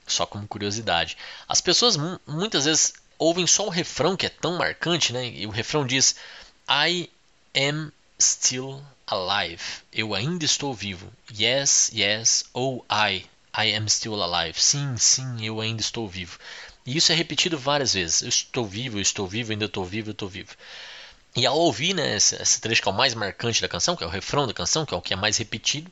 Só como curiosidade. As pessoas muitas vezes ouvem só o refrão que é tão marcante, né? E o refrão diz: I am still alive. Eu ainda estou vivo. Yes, yes, oh I, I am still alive. Sim, sim, eu ainda estou vivo. E isso é repetido várias vezes. Eu estou vivo, eu estou vivo, ainda estou vivo, eu estou vivo. E ao ouvir né, esse, esse trecho que é o mais marcante da canção, que é o refrão da canção, que é o que é mais repetido,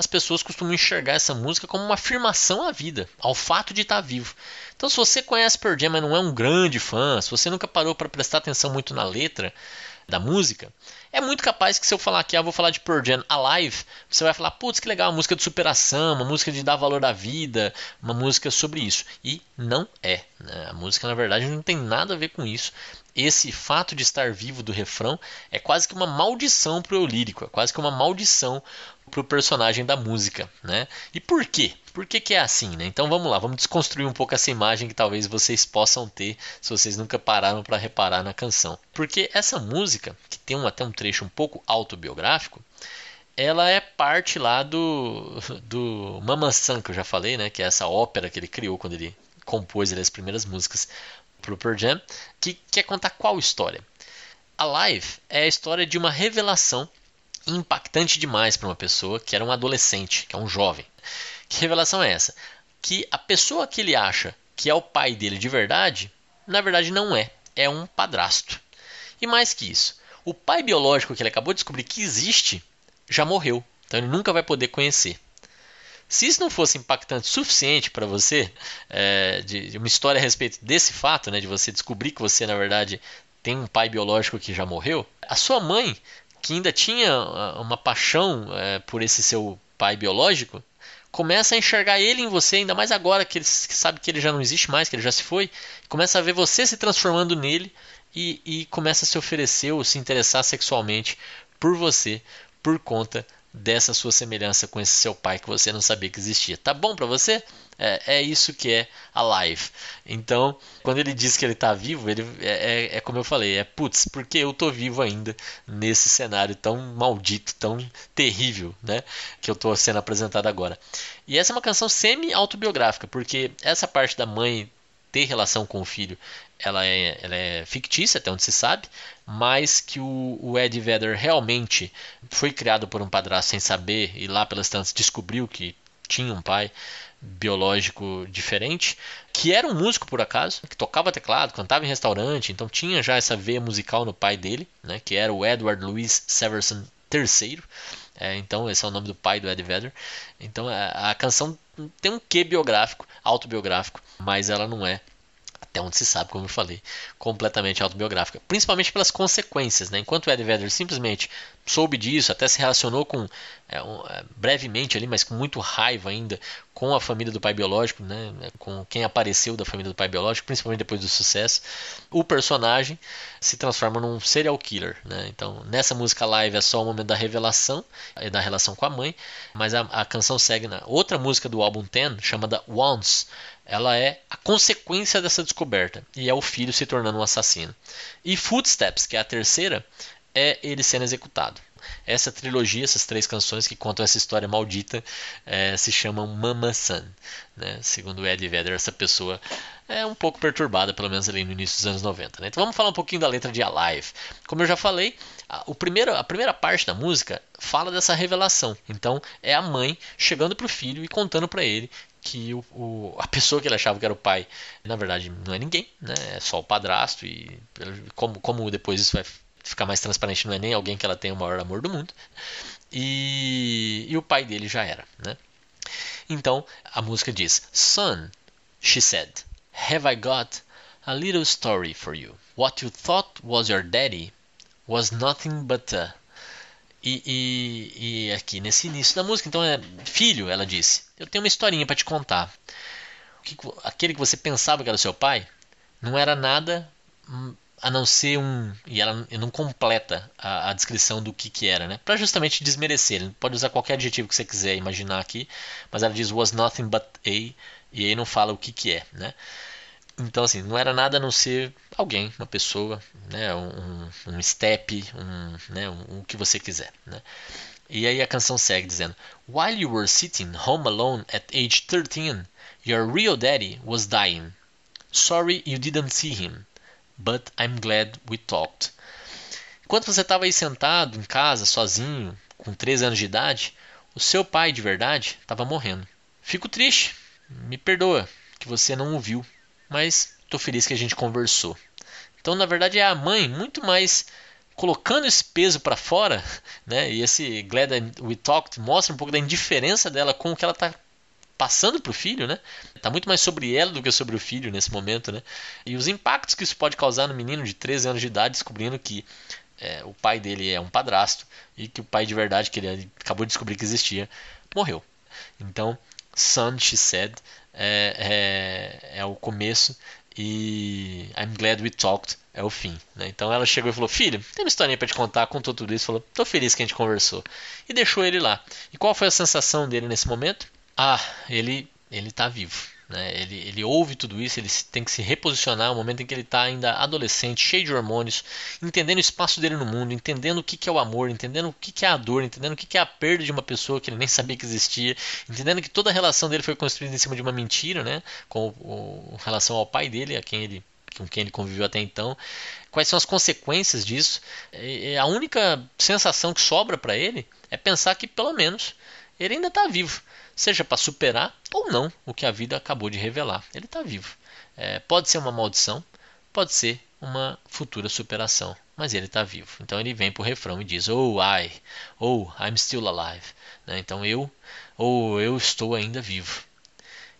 as pessoas costumam enxergar essa música como uma afirmação à vida, ao fato de estar vivo. Então, se você conhece Pearl Jam, mas não é um grande fã, se você nunca parou para prestar atenção muito na letra da música, é muito capaz que se eu falar aqui, ah, vou falar de Pearl Jam Alive, você vai falar, putz, que legal, uma música de superação, uma música de dar valor à vida, uma música sobre isso. E não é. Né? A música, na verdade, não tem nada a ver com isso esse fato de estar vivo do refrão é quase que uma maldição para o lírico, é quase que uma maldição para o personagem da música, né? E por quê? Por que, que é assim, né? Então vamos lá, vamos desconstruir um pouco essa imagem que talvez vocês possam ter se vocês nunca pararam para reparar na canção. Porque essa música, que tem um, até um trecho um pouco autobiográfico, ela é parte lá do, do Mama San, que eu já falei, né? Que é essa ópera que ele criou quando ele compôs as primeiras músicas para o Pearl Jam, que quer contar qual história? Alive é a história de uma revelação impactante demais para uma pessoa que era um adolescente, que é um jovem. Que revelação é essa? Que a pessoa que ele acha que é o pai dele de verdade, na verdade não é, é um padrasto. E mais que isso, o pai biológico que ele acabou de descobrir que existe já morreu, então ele nunca vai poder conhecer. Se isso não fosse impactante o suficiente para você, é, de, de, uma história a respeito desse fato, né, de você descobrir que você, na verdade, tem um pai biológico que já morreu, a sua mãe, que ainda tinha ah, uma paixão é, por esse seu pai biológico, começa a enxergar ele em você, ainda mais agora que ele sabe que ele já não existe mais, que ele já se foi, começa a ver você se transformando nele e, e começa a se oferecer ou se interessar sexualmente por você por conta dessa sua semelhança com esse seu pai que você não sabia que existia. Tá bom para você? É, é, isso que é a live. Então, quando ele diz que ele está vivo, ele é, é, é, como eu falei, é putz, porque eu tô vivo ainda nesse cenário tão maldito, tão terrível, né, que eu tô sendo apresentado agora. E essa é uma canção semi autobiográfica, porque essa parte da mãe ter relação com o filho, ela é, ela é fictícia, até onde se sabe, mas que o, o Ed Vedder realmente foi criado por um padrasto sem saber e lá pelas tantas descobriu que tinha um pai biológico diferente, que era um músico por acaso, que tocava teclado, cantava em restaurante, então tinha já essa veia musical no pai dele, né, que era o Edward Louis Severson III. É, então esse é o nome do pai do Ed Vedder. Então a, a canção tem um quê biográfico, autobiográfico, mas ela não é até onde se sabe, como eu falei, completamente autobiográfica, principalmente pelas consequências. Né? Enquanto o Ed Vedder simplesmente soube disso, até se relacionou com é, um, é, brevemente ali, mas com muito raiva ainda com a família do pai biológico, né? com quem apareceu da família do pai biológico, principalmente depois do sucesso, o personagem se transforma num serial killer. Né? Então, nessa música live é só o momento da revelação e da relação com a mãe, mas a, a canção segue na outra música do álbum Ten, chamada Once, ela é a consequência dessa descoberta e é o filho se tornando um assassino. E Footsteps, que é a terceira, é ele sendo executado. Essa trilogia, essas três canções que contam essa história maldita, é, se chamam Mama Son. Né? Segundo Eddie Vedder, essa pessoa é um pouco perturbada, pelo menos ali no início dos anos 90. Né? Então vamos falar um pouquinho da letra de Alive. Como eu já falei, a, o primeiro, a primeira parte da música fala dessa revelação. Então é a mãe chegando para o filho e contando para ele que o, o, a pessoa que ele achava que era o pai, na verdade, não é ninguém, né? é só o padrasto. E como, como depois isso vai ficar mais transparente, não é nem alguém que ela tem o maior amor do mundo. E, e o pai dele já era. Né? Então a música diz: Son, she said, have I got a little story for you. What you thought was your daddy was nothing but a. E, e, e aqui nesse início da música, então é filho, ela disse eu tenho uma historinha para te contar. Que, aquele que você pensava que era seu pai não era nada hum, a não ser um. E ela não completa a, a descrição do que, que era, né? Para justamente desmerecer. Ele pode usar qualquer adjetivo que você quiser imaginar aqui, mas ela diz was nothing but a, e aí não fala o que, que é, né? Então, assim, não era nada a não ser alguém, uma pessoa, né? um, um step, um, né? um, o que você quiser, né? E aí a canção segue dizendo: While you were sitting home alone at age 13, your real daddy was dying. Sorry you didn't see him, but I'm glad we talked. Enquanto você estava aí sentado em casa, sozinho, com 13 anos de idade, o seu pai de verdade estava morrendo. Fico triste, me perdoa que você não o viu, mas estou feliz que a gente conversou. Então, na verdade, é a mãe muito mais colocando esse peso para fora, *laughs* né? E esse Glad We Talked mostra um pouco da indiferença dela com o que ela está passando para o filho, né? Tá muito mais sobre ela do que sobre o filho nesse momento, né? E os impactos que isso pode causar no menino de 13 anos de idade descobrindo que é, o pai dele é um padrasto e que o pai de verdade que ele acabou de descobrir que existia morreu. Então, Son, she said, é, é, é o começo e I'm glad we talked é o fim. Né? Então ela chegou e falou: Filho, tem uma historinha para te contar. Contou tudo isso. Falou: Tô feliz que a gente conversou. E deixou ele lá. E qual foi a sensação dele nesse momento? Ah, ele ele tá vivo. Né? Ele, ele ouve tudo isso, ele tem que se reposicionar no momento em que ele está ainda adolescente, cheio de hormônios, entendendo o espaço dele no mundo, entendendo o que, que é o amor, entendendo o que, que é a dor, entendendo o que, que é a perda de uma pessoa que ele nem sabia que existia, entendendo que toda a relação dele foi construída em cima de uma mentira, né? com, relação ao pai dele, a quem ele com quem ele conviveu até então, quais são as consequências disso. E a única sensação que sobra para ele é pensar que pelo menos ele ainda está vivo, seja para superar ou não o que a vida acabou de revelar. Ele está vivo. É, pode ser uma maldição, pode ser uma futura superação, mas ele está vivo. Então ele vem para o refrão e diz: Oh, I, oh, I'm still alive. Né? Então eu, ou oh, eu estou ainda vivo.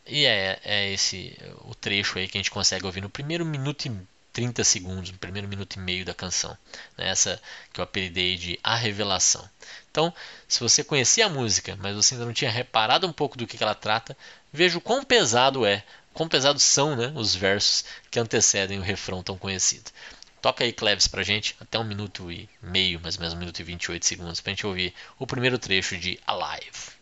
E é, é esse o trecho aí que a gente consegue ouvir no primeiro minuto e 30 segundos, no primeiro minuto e meio da canção. Né? Essa que eu apelidei de A Revelação. Então, se você conhecia a música, mas você ainda não tinha reparado um pouco do que ela trata, veja o quão pesado é, quão pesados são né, os versos que antecedem o refrão tão conhecido. Toca aí, Cleves, pra gente, até um minuto e meio, mais ou menos um minuto e 28 segundos, pra gente ouvir o primeiro trecho de Alive.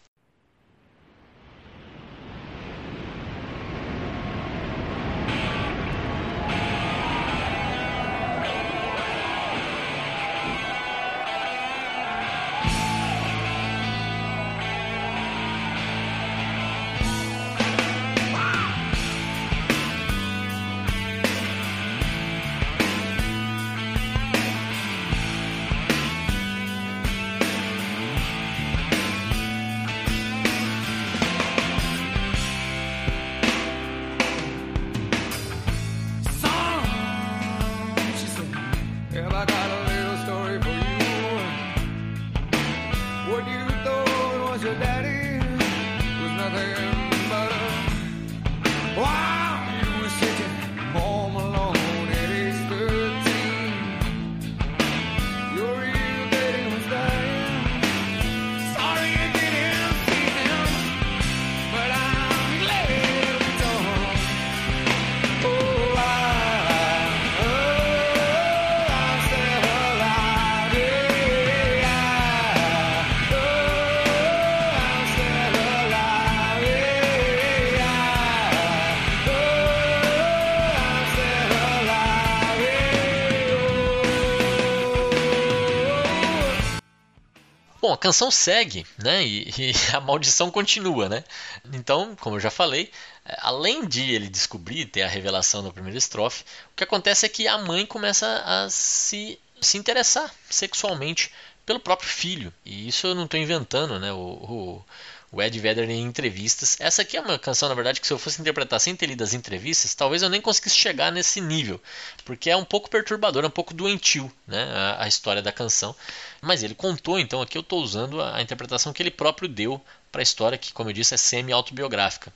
Canção segue, né? E, e *laughs* a maldição continua, né? Então, como eu já falei, é, além de ele descobrir, ter a revelação da primeira estrofe, o que acontece é que a mãe começa a se, se interessar sexualmente pelo próprio filho. E isso eu não estou inventando, né? O, o, o Ed Vedder em entrevistas. Essa aqui é uma canção, na verdade, que se eu fosse interpretar sem ter lido as entrevistas, talvez eu nem conseguisse chegar nesse nível, porque é um pouco perturbador, é um pouco doentio, né? A, a história da canção. Mas ele contou, então aqui eu estou usando a, a interpretação que ele próprio deu para a história, que, como eu disse, é semi-autobiográfica.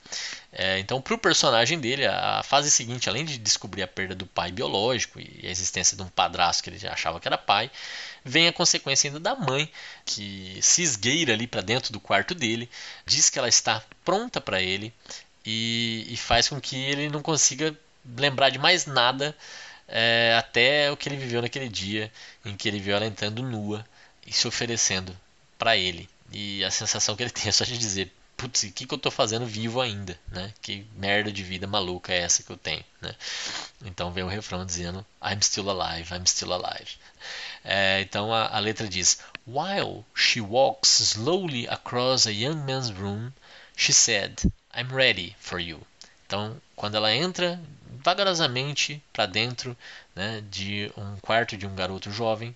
É, então, para o personagem dele, a, a fase seguinte, além de descobrir a perda do pai biológico e a existência de um padrasto que ele achava que era pai, vem a consequência ainda da mãe, que se esgueira ali para dentro do quarto dele, diz que ela está pronta para ele e, e faz com que ele não consiga lembrar de mais nada é, até o que ele viveu naquele dia em que ele viu ela entrando nua e se oferecendo para ele. E a sensação que ele tem *laughs* é só de dizer: Putz, o que, que eu estou fazendo vivo ainda? Né? Que merda de vida maluca é essa que eu tenho? Né? Então vem o refrão dizendo: I'm still alive, I'm still alive. É, então a, a letra diz: While she walks slowly across a young man's room, she said, I'm ready for you. Então, quando ela entra vagarosamente para dentro né, de um quarto de um garoto jovem,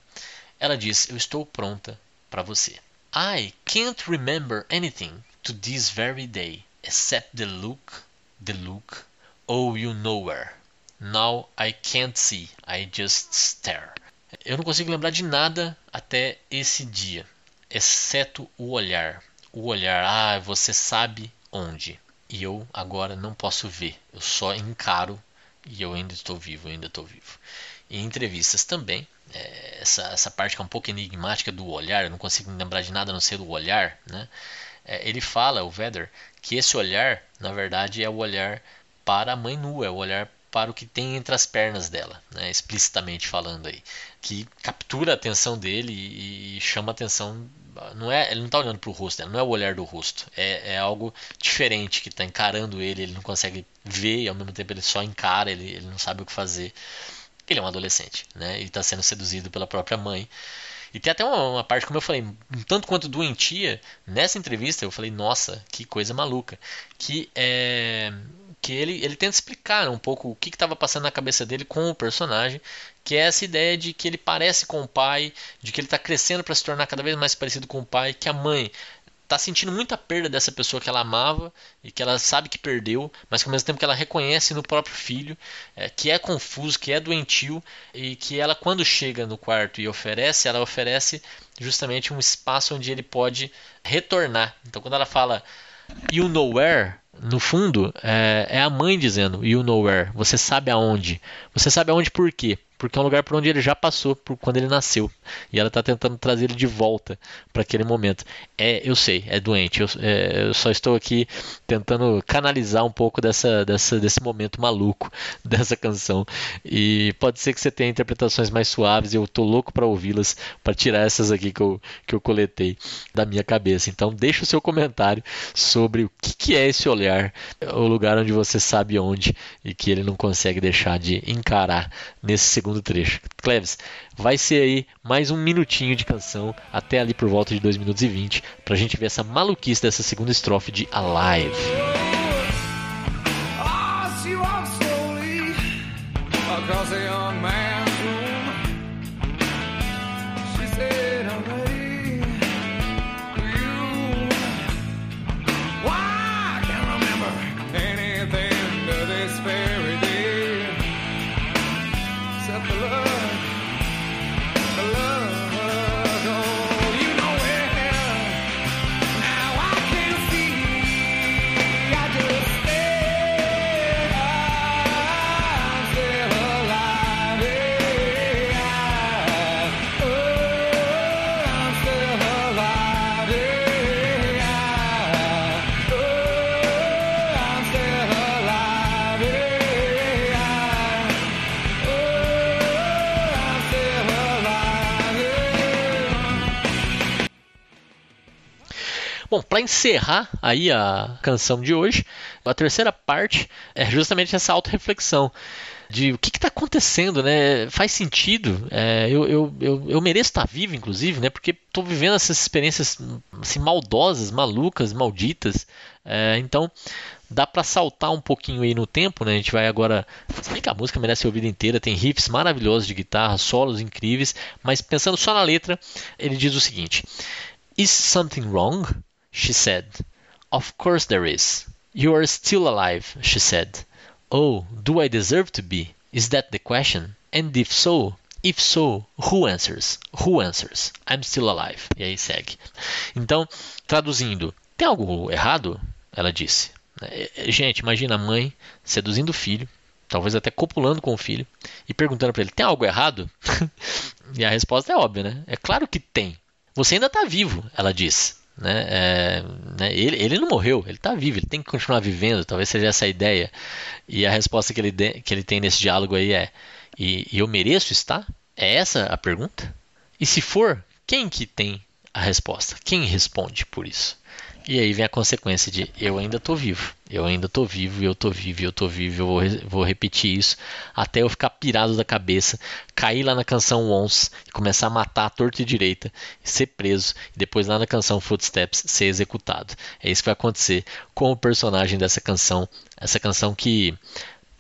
ela diz: Eu estou pronta para você. I can't remember anything to this very day except the look, the look, oh you know. Now I can't see, I just stare. Eu não consigo lembrar de nada até esse dia, exceto o olhar. O olhar, ah, você sabe onde. E eu agora não posso ver, eu só encaro e eu ainda estou vivo, ainda estou vivo. Em entrevistas também, é, essa, essa parte que é um pouco enigmática do olhar, eu não consigo lembrar de nada a não ser do olhar, né? É, ele fala, o Vedder, que esse olhar, na verdade, é o olhar para a mãe nua, é o olhar para o que tem entre as pernas dela, né? explicitamente falando aí, que captura a atenção dele e, e chama a atenção. Não é, ele não está olhando para o rosto, não é o olhar do rosto, é, é algo diferente que está encarando ele, ele não consegue ver e ao mesmo tempo ele só encara, ele, ele não sabe o que fazer. Ele é um adolescente, né? E está sendo seduzido pela própria mãe. E tem até uma, uma, parte, como eu falei, um tanto quanto doentia, nessa entrevista eu falei, nossa, que coisa maluca. Que é. Que ele, ele tenta explicar um pouco o que estava passando na cabeça dele com o personagem, que é essa ideia de que ele parece com o pai, de que ele está crescendo para se tornar cada vez mais parecido com o pai, que a mãe tá sentindo muita perda dessa pessoa que ela amava e que ela sabe que perdeu, mas que ao mesmo tempo que ela reconhece no próprio filho, é, que é confuso, que é doentio e que ela quando chega no quarto e oferece, ela oferece justamente um espaço onde ele pode retornar. Então quando ela fala you know where, no fundo é, é a mãe dizendo you know where, você sabe aonde. Você sabe aonde por quê? Porque é um lugar por onde ele já passou por quando ele nasceu e ela está tentando trazer ele de volta para aquele momento. É, eu sei, é doente. Eu, é, eu, só estou aqui tentando canalizar um pouco dessa, dessa, desse momento maluco *laughs* dessa canção e pode ser que você tenha interpretações mais suaves. Eu tô louco para ouvi-las para tirar essas aqui que eu, que eu coletei da minha cabeça. Então deixa o seu comentário sobre o que, que é esse olhar, o lugar onde você sabe onde e que ele não consegue deixar de encarar nesse segundo segundo trecho. Cleves, vai ser aí mais um minutinho de canção, até ali por volta de 2 minutos e 20, pra gente ver essa maluquice dessa segunda estrofe de Alive. Bom, para encerrar aí a canção de hoje, a terceira parte é justamente essa autorreflexão de o que está acontecendo, né? Faz sentido. É, eu, eu, eu, eu, mereço estar vivo, inclusive, né? Porque estou vivendo essas experiências assim, maldosas, malucas, malditas. É, então dá para saltar um pouquinho aí no tempo, né? A gente vai agora. Se bem que a música merece ser ouvida inteira, tem riffs maravilhosos de guitarra, solos incríveis, mas pensando só na letra, ele diz o seguinte: Is something wrong? She said. Of course there is. You are still alive, she said. Oh, do I deserve to be? Is that the question? And if so, if so, who answers? Who answers? I'm still alive. E aí segue. Então, traduzindo, tem algo errado? Ela disse. É, é, gente, imagina a mãe seduzindo o filho, talvez até copulando com o filho, e perguntando para ele: tem algo errado? *laughs* e a resposta é óbvia, né? É claro que tem. Você ainda está vivo, ela diz. Né? É, né? Ele, ele não morreu, ele está vivo, ele tem que continuar vivendo, talvez seja essa a ideia. E a resposta que ele, de, que ele tem nesse diálogo aí é: e, e eu mereço estar? É essa a pergunta? E se for, quem que tem a resposta? Quem responde por isso? E aí vem a consequência de eu ainda estou vivo, eu ainda estou vivo, eu estou vivo, eu estou vivo, eu vou, vou, repetir isso até eu ficar pirado da cabeça, cair lá na canção Once e começar a matar a torta e direita, ser preso e depois lá na canção Footsteps ser executado. É isso que vai acontecer com o personagem dessa canção, essa canção que,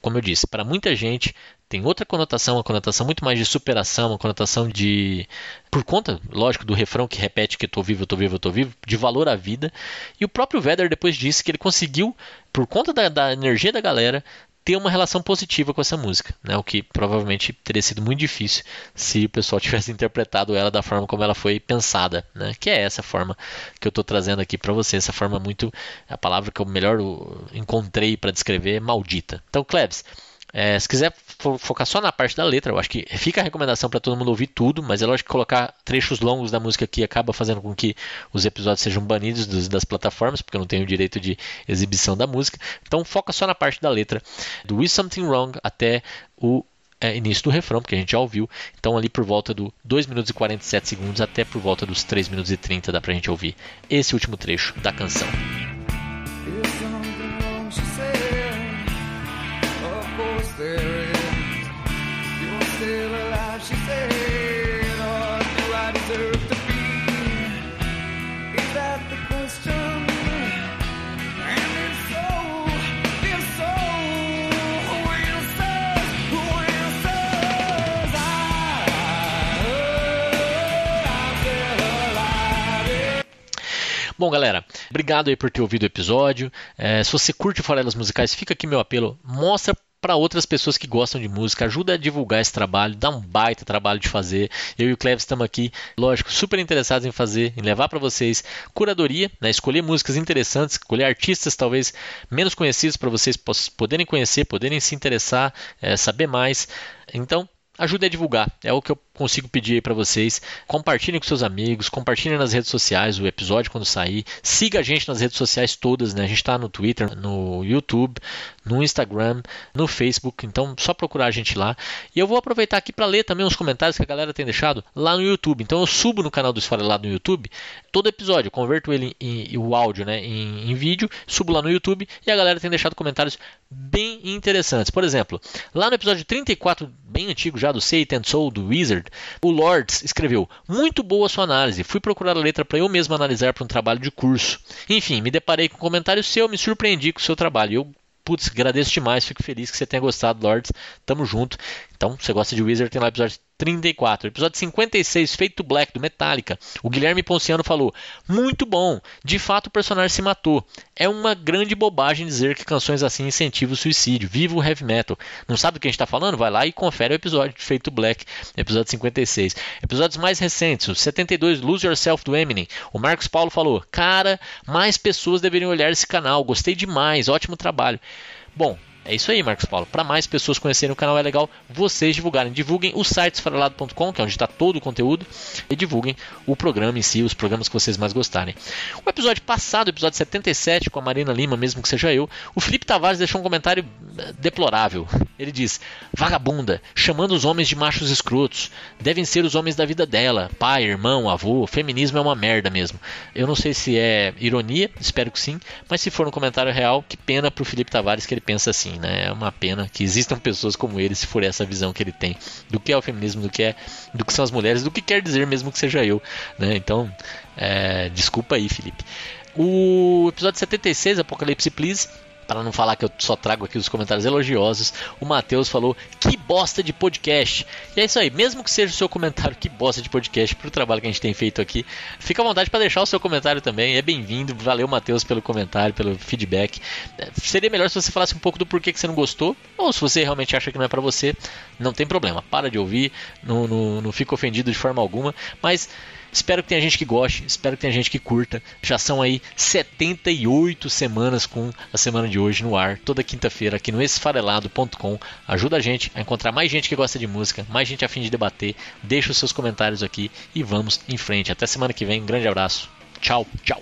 como eu disse, para muita gente tem outra conotação, uma conotação muito mais de superação, uma conotação de. Por conta, lógico, do refrão que repete que eu tô vivo, eu tô vivo, eu tô vivo, de valor à vida. E o próprio Vedder depois disse que ele conseguiu, por conta da, da energia da galera, ter uma relação positiva com essa música, né? o que provavelmente teria sido muito difícil se o pessoal *laughs* tivesse interpretado ela da forma como ela foi pensada, né? que é essa forma que eu estou trazendo aqui para você, essa forma muito, a palavra que eu melhor encontrei para descrever é maldita. Então, Klebs, é, se quiser focar só na parte da letra, eu acho que fica a recomendação para todo mundo ouvir tudo, mas é lógico que colocar trechos longos da música aqui acaba fazendo com que os episódios sejam banidos dos, das plataformas, porque eu não tenho o direito de exibição da música. Então foca só na parte da letra, do Is Something Wrong até o é, início do refrão, porque a gente já ouviu. Então, ali por volta do 2 minutos e 47 segundos até por volta dos 3 minutos e 30 dá pra gente ouvir esse último trecho da canção. Bom, galera, obrigado aí por ter ouvido o episódio. É, se você curte farelas musicais, fica aqui meu apelo. Mostra para outras pessoas que gostam de música, ajuda a divulgar esse trabalho, dá um baita trabalho de fazer. Eu e o Cleves estamos aqui, lógico, super interessados em fazer, em levar para vocês curadoria, né, escolher músicas interessantes, escolher artistas talvez menos conhecidos para vocês poderem conhecer, poderem se interessar, é, saber mais. Então, ajude a divulgar. É o que eu consigo pedir para vocês. Compartilhem com seus amigos, compartilhem nas redes sociais o episódio quando sair. Siga a gente nas redes sociais todas, né? A gente está no Twitter, no YouTube, no Instagram, no Facebook. Então, só procurar a gente lá. E eu vou aproveitar aqui para ler também os comentários que a galera tem deixado lá no YouTube. Então, eu subo no canal do Esfarelado no YouTube todo episódio, converto ele em, em o áudio, né, em, em vídeo, subo lá no YouTube e a galera tem deixado comentários bem interessantes. Por exemplo, lá no episódio 34, bem antigo já do Satan Soul do Wizard, o Lords escreveu: Muito boa sua análise. Fui procurar a letra para eu mesmo analisar para um trabalho de curso. Enfim, me deparei com um comentário seu, me surpreendi com o seu trabalho. Eu putz, agradeço demais, fico feliz que você tenha gostado, Lords. Tamo junto. Então, você gosta de Wizard, tem lá episódio 34. Episódio 56, Feito Black, do Metallica. O Guilherme Ponciano falou: Muito bom, de fato o personagem se matou. É uma grande bobagem dizer que canções assim incentivam o suicídio. Viva o heavy metal. Não sabe do que a gente está falando? Vai lá e confere o episódio de Feito Black, episódio 56. Episódios mais recentes, o 72, Lose Yourself, do Eminem. O Marcos Paulo falou: Cara, mais pessoas deveriam olhar esse canal. Gostei demais, ótimo trabalho. Bom, É isso aí, Marcos Paulo. Para mais pessoas conhecerem o canal, é legal vocês divulgarem. Divulguem o site esfarelado.com, que é onde está todo o conteúdo, e divulguem o programa em si, os programas que vocês mais gostarem. O episódio passado, episódio 77, com a Marina Lima, mesmo que seja eu, o Felipe Tavares deixou um comentário eh, deplorável. Ele diz: Vagabunda, chamando os homens de machos escrotos. Devem ser os homens da vida dela, pai, irmão, avô. Feminismo é uma merda mesmo. Eu não sei se é ironia, espero que sim, mas se for um comentário real, que pena pro Felipe Tavares que ele pensa assim, né? É uma pena que existam pessoas como ele, se for essa visão que ele tem do que é o feminismo, do que é, do que são as mulheres, do que quer dizer mesmo que seja eu, né? Então, é, desculpa aí, Felipe. O episódio 76, Apocalipse Please, para não falar que eu só trago aqui os comentários elogiosos, o Matheus falou que bosta de podcast. E é isso aí, mesmo que seja o seu comentário que bosta de podcast pro trabalho que a gente tem feito aqui, fica à vontade para deixar o seu comentário também, é bem-vindo. Valeu, Matheus, pelo comentário, pelo feedback. Seria melhor se você falasse um pouco do porquê que você não gostou, ou se você realmente acha que não é para você, não tem problema, para de ouvir, não, não, não fica ofendido de forma alguma, mas Espero que tenha gente que goste, espero que tenha gente que curta. Já são aí 78 semanas com a semana de hoje no ar, toda quinta-feira aqui no esfarelado.com. Ajuda a gente a encontrar mais gente que gosta de música, mais gente a fim de debater. Deixa os seus comentários aqui e vamos em frente. Até semana que vem. Um grande abraço. Tchau, tchau.